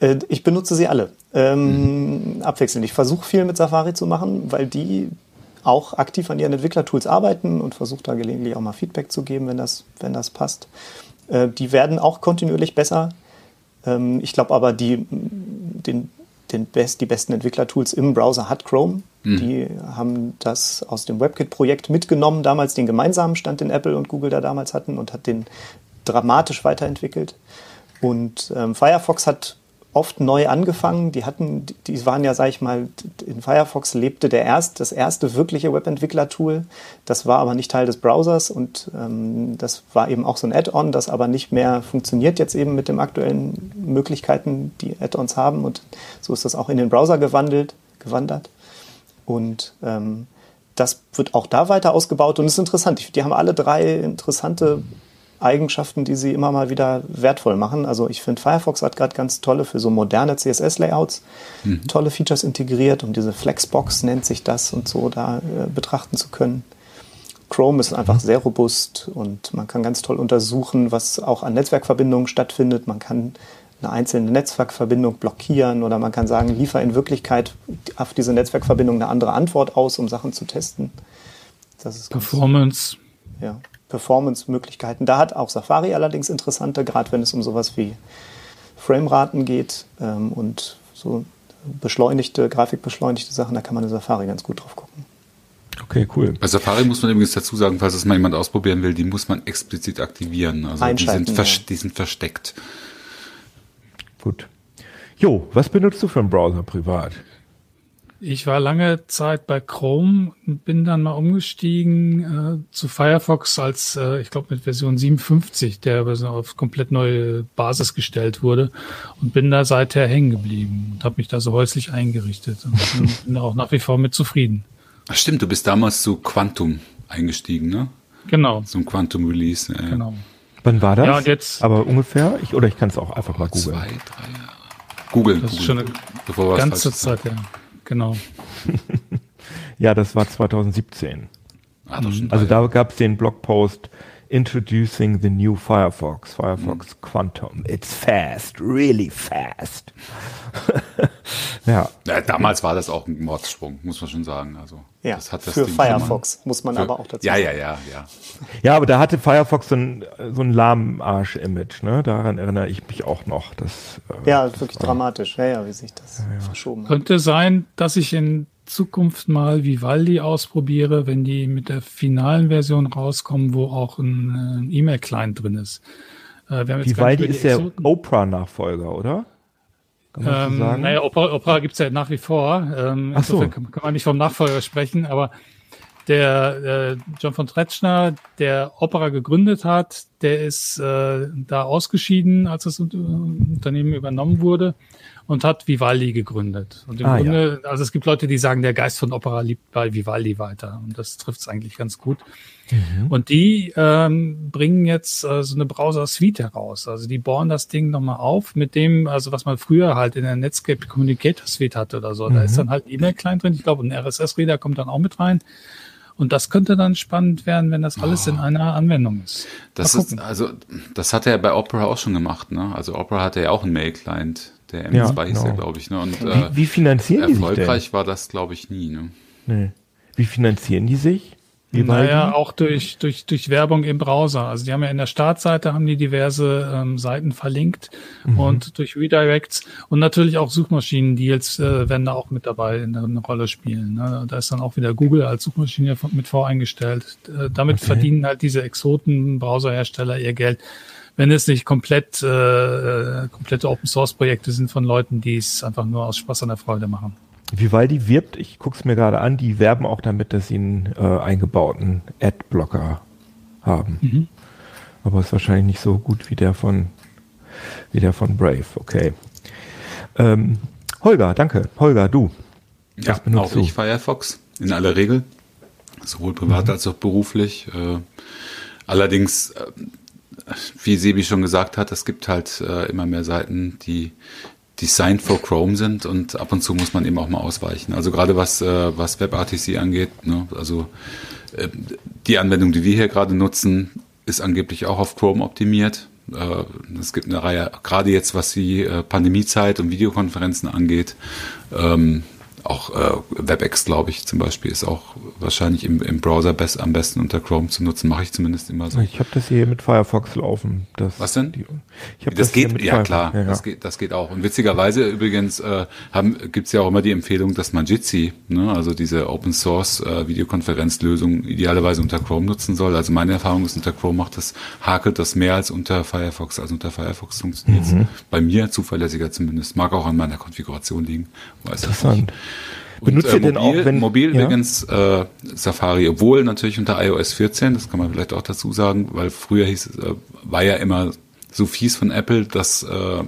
Äh, Ich benutze sie alle. Ähm, Abwechselnd. Ich versuche viel mit Safari zu machen, weil die auch aktiv an ihren Entwicklertools arbeiten und versuche da gelegentlich auch mal Feedback zu geben, wenn das, wenn das passt. Äh, die werden auch kontinuierlich besser. Ähm, ich glaube aber, die, den, den best, die besten Entwicklertools im Browser hat Chrome. Die haben das aus dem WebKit-Projekt mitgenommen, damals den gemeinsamen Stand, den Apple und Google da damals hatten und hat den dramatisch weiterentwickelt. Und ähm, Firefox hat oft neu angefangen. Die hatten, die- waren ja, sag ich mal, in Firefox lebte der erst, das erste wirkliche Webentwickler-Tool. Das war aber nicht Teil des Browsers und ähm, das war eben auch so ein Add-on, das aber nicht mehr funktioniert jetzt eben mit den aktuellen Möglichkeiten, die Add-ons haben. Und so ist das auch in den Browser gewandelt, gewandert. Und ähm, das wird auch da weiter ausgebaut und ist interessant. Die haben alle drei interessante Eigenschaften, die sie immer mal wieder wertvoll machen. Also ich finde, Firefox hat gerade ganz tolle für so moderne CSS-Layouts tolle Features integriert, um diese Flexbox nennt sich das und so da äh, betrachten zu können. Chrome ist einfach sehr robust und man kann ganz toll untersuchen, was auch an Netzwerkverbindungen stattfindet. Man kann eine einzelne Netzwerkverbindung blockieren oder man kann sagen, liefer in Wirklichkeit auf diese Netzwerkverbindung eine andere Antwort aus, um Sachen zu testen. Das ist ganz, Performance. ja, Performance-Möglichkeiten. Da hat auch Safari allerdings interessante, gerade wenn es um sowas wie Frameraten geht ähm, und so beschleunigte, grafikbeschleunigte Sachen, da kann man in Safari ganz gut drauf gucken. Okay, cool. Bei Safari muss man übrigens dazu sagen, falls es mal jemand ausprobieren will, die muss man explizit aktivieren. Also die sind, ja. die sind versteckt. Gut. Jo, was benutzt du für einen Browser privat? Ich war lange Zeit bei Chrome und bin dann mal umgestiegen äh, zu Firefox als, äh, ich glaube, mit Version 57, der auf komplett neue Basis gestellt wurde und bin da seither hängen geblieben und habe mich da so häuslich eingerichtet und bin auch nach wie vor mit zufrieden. Ach stimmt, du bist damals zu Quantum eingestiegen, ne? Genau. Zum Quantum Release. Ja. Genau. Wann war das? Ja, und jetzt- Aber ungefähr? Ich, oder ich kann es auch einfach mal Zwei, googeln. drei Jahre. Google. Das ist Google. schon eine ganze. Zeit, ja. Genau. Ja, das war 2017. Ah, Also da gab es den Blogpost Introducing the new Firefox, Firefox Quantum. It's fast, really fast. ja, Ja, damals war das auch ein Mordsprung, muss man schon sagen. Also, Ja, das hat das für Ding Firefox muss man Für- aber auch dazu Ja, sagen. ja, ja, ja. ja, aber da hatte Firefox so ein, so ein Lahmarsch-Image, ne? Daran erinnere ich mich auch noch. Das, äh, Ja, wirklich dramatisch. Ja, ja, wie sich das verschoben hat. Könnte sein, dass ich in Zukunft mal Vivaldi ausprobiere, wenn die mit der finalen Version rauskommen, wo auch ein, äh, E-Mail-Client drin ist. Äh, Vivaldi ist der Oprah-Nachfolger, oder? Ähm, naja, Opera, Opera gibt's ja nach wie vor. Ähm, Ach so. kann, kann man nicht vom Nachfolger sprechen, aber der äh, John von Tretschner, der Opera gegründet hat, der ist äh, da ausgeschieden, als das Unter- Unternehmen übernommen wurde und hat Vivaldi gegründet. Und im Ah, Grunde, also es gibt Leute, die sagen, der Geist von Opera liebt bei Vivaldi weiter. Und das trifft's eigentlich ganz gut. Mhm. Und die ähm, bringen jetzt äh, so eine Browser-Suite heraus. Also die bohren das Ding nochmal auf mit dem, also was man früher halt in der Netscape Communicator Suite hatte oder so. Da Mhm. ist dann halt ein E-Mail-Client drin, ich glaube, ein RSS-Reader kommt dann auch mit rein. Und das könnte dann spannend werden, wenn das alles in einer Anwendung ist. Das ist, also, das hat er bei Opera auch schon gemacht, ne? Also Opera hatte ja auch einen Mail-Client, der Ja, M2 hieß genau. er, glaube ich, ne? Und wie, äh, wie finanzieren die sich erfolgreich war das, glaube ich, nie, ne? Nee. Wie finanzieren die sich? Vivaldi? Naja, auch durch, durch, durch Werbung im Browser. Also die haben ja in der Startseite haben die diverse ähm, Seiten verlinkt und durch Redirects und natürlich auch Suchmaschinen-Deals äh, werden da auch mit dabei in der, eine Rolle spielen. Ne? Da ist dann auch wieder Google als Suchmaschine mit voreingestellt. Äh, damit verdienen halt diese Exoten-Browserhersteller ihr Geld. Wenn es nicht komplett äh, komplette Open-Source-Projekte sind von Leuten, die es einfach nur aus Spaß an der Freude machen. Vivaldi wirbt, ich gucke es mir gerade an, die werben auch damit, dass sie einen äh, eingebauten Adblocker haben. Mhm. Aber ist wahrscheinlich nicht so gut wie der von wie der von Brave. Okay. Ähm, Holger, danke. Holger, du. Ja, auch du? ich Firefox in aller Regel, sowohl privat als auch beruflich. Äh, allerdings, äh, wie Sebi schon gesagt hat, es gibt halt äh, immer mehr Seiten, die designed for Chrome sind und ab und zu muss man eben auch mal ausweichen. Also gerade was, äh, was WebRTC angeht, ne, also äh, die Anwendung, die wir hier gerade nutzen, ist angeblich auch auf Chrome optimiert. Äh, Es gibt eine Reihe, gerade jetzt was die äh, Pandemiezeit und Videokonferenzen angeht, ähm, auch äh, WebEx, glaube ich, zum Beispiel, ist auch wahrscheinlich im, im Browser best, am besten unter Chrome zu nutzen. Mache ich zumindest immer so. Ich habe das hier mit Firefox laufen. Das, Was denn? Die, ich hab Das hier geht, ja Firefox. klar, Ja, ja. Das, geht, das geht auch. Und witzigerweise übrigens äh, haben, gibt's ja auch immer die Empfehlung, dass man Jitsi, ne, also diese Open Source äh, Videokonferenzlösung idealerweise unter Chrome nutzen soll. Also meine Erfahrung ist, unter Chrome macht das, hakelt das mehr als unter Firefox. Also unter Firefox funktioniert Mhm. bei mir zuverlässiger zumindest. Mag auch an meiner Konfiguration liegen. Weiß Interessant. nicht. Benutzt Und, ihr denn auch, wenn mobil ja? übrigens äh, Safari, obwohl natürlich unter iOS 14, das kann man vielleicht auch dazu sagen, weil früher hieß äh, war ja immer so fies von Apple, dass äh, äh,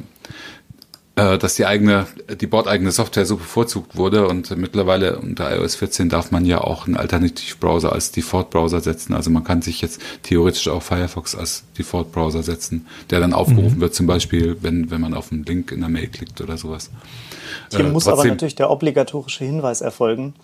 dass die eigene, die bordeigene Software so bevorzugt wurde und mittlerweile unter iOS 14 darf man ja auch einen Alternativbrowser als Default-Browser setzen. Also man kann sich jetzt theoretisch auch Firefox als Default-Browser setzen, der dann aufgerufen wird, zum Beispiel, wenn, wenn man auf einen Link in der Mail klickt oder sowas. Hier Äh, muss aber trotzdem- natürlich der obligatorische Hinweis erfolgen,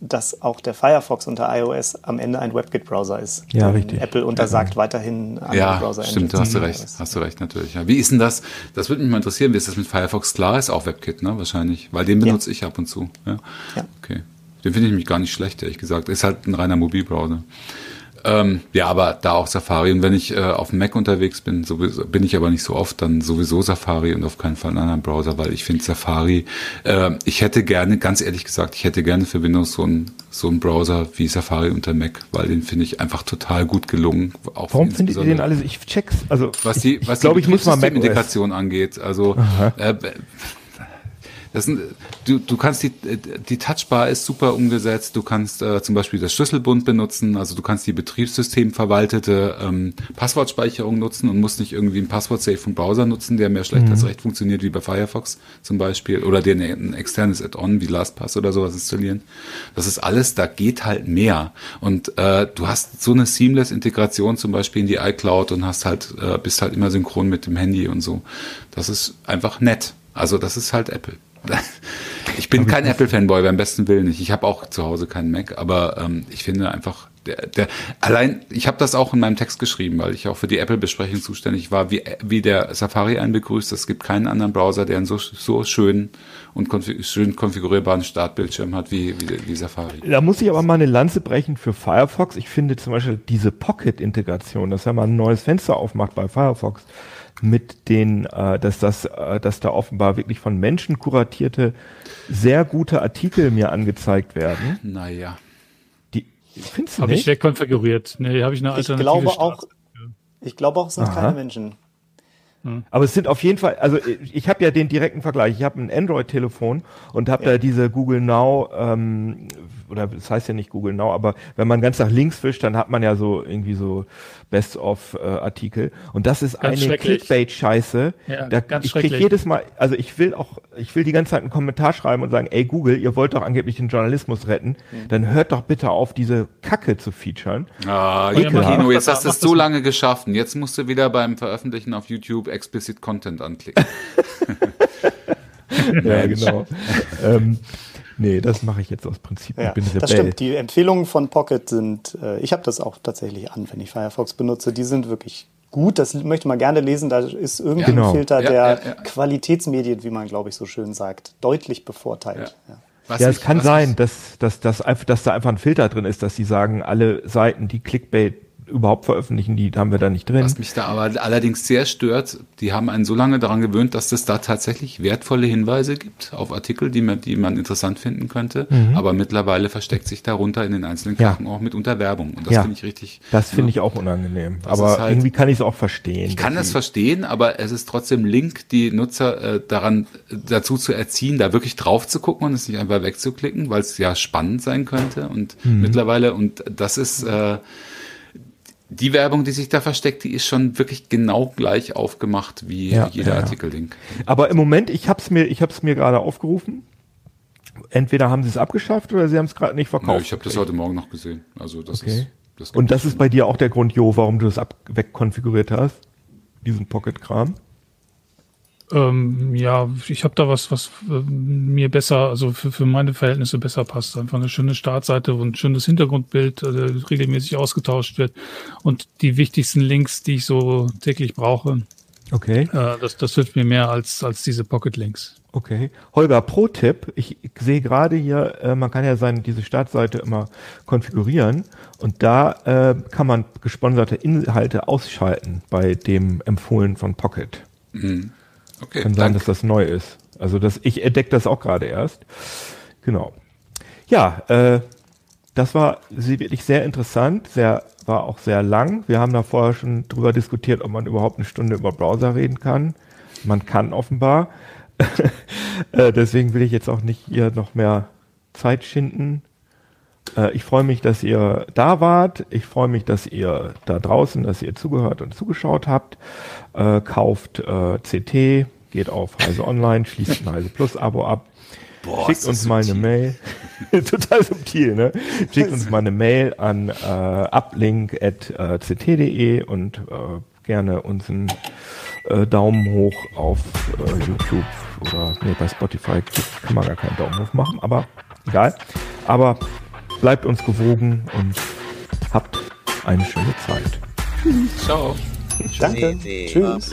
dass auch der Firefox unter iOS am Ende ein WebKit-Browser ist. Ja, Denn richtig. Apple untersagt weiterhin andere Ja, Browser. stimmt, da hast du recht, hast du recht, natürlich. Ja. Wie ist denn das? Das würde mich mal interessieren, wie ist das mit Firefox? Klar ist auch WebKit, ne, wahrscheinlich, weil den benutze ich ab und zu. Ja, Ja. okay. Den finde ich nämlich gar nicht schlecht, ehrlich gesagt. Ist halt ein reiner Mobilbrowser. Ähm, ja, aber da auch Safari. Und wenn ich äh, auf dem Mac unterwegs bin, sowieso, bin ich aber nicht so oft, dann sowieso Safari und auf keinen Fall einen anderen Browser, weil ich finde Safari, äh, ich hätte gerne, ganz ehrlich gesagt, ich hätte gerne für Windows so einen so einen Browser wie Safari unter Mac, weil den finde ich einfach total gut gelungen. Auch Warum findet ihr den alles? Ich check's. Also was die, ich, was glaube, die ich muss mal Mac. Integration angeht. Also äh, sind, du, du kannst die, die Touchbar ist super umgesetzt. Du kannst äh, zum Beispiel das Schlüsselbund benutzen. Also du kannst die betriebssystemverwaltete ähm, Passwortspeicherung nutzen und musst nicht irgendwie ein Passwort-Safe vom Browser nutzen, der mehr schlecht als recht funktioniert wie bei Firefox zum Beispiel oder dir ein externes Add-on wie LastPass oder sowas installieren. Das ist alles, da geht halt mehr. Und äh, du hast so eine seamless Integration zum Beispiel in die iCloud und hast halt, äh, bist halt immer synchron mit dem Handy und so. Das ist einfach nett. Also das ist halt Apple. Ich bin kein Apple-Fanboy, beim besten Willen nicht. Ich habe auch zu Hause keinen Mac, aber ähm, ich finde einfach, der, der allein, ich habe das auch in meinem Text geschrieben, weil ich auch für die Apple-Besprechung zuständig war, wie, wie der Safari einen begrüßt. Es gibt keinen anderen Browser, der einen so, so schönen und konfig schön konfigurierbaren Startbildschirm hat wie, wie, wie Safari. Da muss ich aber mal eine Lanze brechen für Firefox. Ich finde zum Beispiel diese Pocket-Integration, dass er mal ein neues Fenster aufmacht bei Firefox mit den, äh, dass das, äh, dass da offenbar wirklich von Menschen kuratierte, sehr gute Artikel mir angezeigt werden. Naja. Die findest du Habe ich nicht? wegkonfiguriert. Nee, habe ich eine Ich alternative glaube Start- auch, ich glaube auch, es sind Aha. keine Menschen. Aber es sind auf jeden Fall, also ich, ich habe ja den direkten Vergleich. Ich habe ein Android-Telefon und habe da diese Google Now, ähm, oder das heißt ja nicht Google Now, aber wenn man ganz nach links wischt, dann hat man ja so irgendwie so Best-of-Artikel. und das ist Ganz eine. Clickbait-Scheiße. Ja, da, ganz ich krieg schrecklich. jedes Mal, also ich will auch, ich will die ganze Zeit einen Kommentar schreiben und sagen, ey Google, ihr wollt doch angeblich den Journalismus retten, dann hört doch bitte auf, diese Kacke zu featuren. Ah, Kino, jetzt hast du es so lange geschafft. Jetzt musst du wieder beim Veröffentlichen auf YouTube Explicit Content anklicken. Ja, genau. ähm, nee, das mache ich jetzt aus Prinzip. Ja, ich bin das stimmt. Die Empfehlungen von Pocket sind, äh, ich habe das auch tatsächlich an, wenn ich Firefox benutze. Die sind wirklich gut. Das möchte man gerne lesen. Da ist irgendein Genau. Filter, Ja, der ja, ja. Qualitätsmedien, wie man, glaube ich, so schön sagt, deutlich bevorteilt. Ja. Was Ja, ich- es kann sein, dass, dass, dass, einfach, dass da einfach ein Filter drin ist, dass die sagen, alle Seiten, die Clickbait überhaupt veröffentlichen, die haben wir da nicht drin. Was mich da aber allerdings sehr stört, die haben einen so lange daran gewöhnt, dass es da tatsächlich wertvolle Hinweise gibt auf Artikel, die man, die man interessant finden könnte. Aber mittlerweile versteckt sich darunter in den einzelnen Mhm. Ja. Karten auch mitunter Werbung. Und das Ja. finde ich richtig. Das finde ich auch unangenehm. Das Aber halt- irgendwie kann ich es auch verstehen. Ich kann das verstehen, aber es ist trotzdem Link, die Nutzer äh, daran dazu zu erziehen, da wirklich drauf zu gucken und es nicht einfach wegzuklicken, weil es ja spannend sein könnte. Und Mhm. mittlerweile, und das ist äh, die Werbung, die sich da versteckt, die ist schon wirklich genau gleich aufgemacht wie Ja, jeder ja, ja. Artikellink. Aber im Moment, ich habe es mir, ich habe es mir gerade aufgerufen. Entweder haben sie es abgeschafft oder sie haben es gerade nicht verkauft. ich habe das heute Morgen noch gesehen. Also das Okay. ist das Und das ist bei dir auch der Grund, Jo, warum du ab wegkonfiguriert hast, diesen Pocket-Kram. Ähm, ja, ich habe da was, was äh, mir besser, also für, für meine Verhältnisse besser passt. Einfach eine schöne Startseite und ein schönes Hintergrundbild, äh, regelmäßig ausgetauscht wird und die wichtigsten Links, die ich so täglich brauche. Okay. Äh, das, das hilft mir mehr als, als diese Pocket-Links. Okay. Holger, Pro-Tipp. Ich sehe gerade hier, äh, man kann ja seine, diese Startseite immer konfigurieren und da äh, kann man gesponserte Inhalte ausschalten bei dem empfohlen von Pocket. Okay. Kann sein, danke. dass das neu ist. Also das, ich entdecke das auch gerade erst. Genau. Ja, äh, das war sie- wirklich sehr interessant, sehr, war auch sehr lang. Wir haben da vorher schon drüber diskutiert, ob man überhaupt eine Stunde über Browser reden kann. Man kann offenbar. äh, deswegen will ich jetzt auch nicht hier noch mehr Zeit schinden. Äh, ich freue mich, dass ihr da wart. Ich freue mich, dass ihr da draußen, dass ihr zugehört und zugeschaut habt. Äh, kauft äh, CT, geht auf Heise Online, schließt ein Heise Plus Abo ab. Boah, Schickt uns mal eine subtil. Mail. Total subtil, ne? Schickt uns mal eine Mail an äh, uplink.ct.de und äh, gerne uns einen äh, Daumen hoch auf äh, YouTube oder nee, bei Spotify kann man gar keinen Daumen hoch machen, aber egal. Aber bleibt uns gewogen und habt eine schöne Zeit. Ciao. Danke. Tschüss.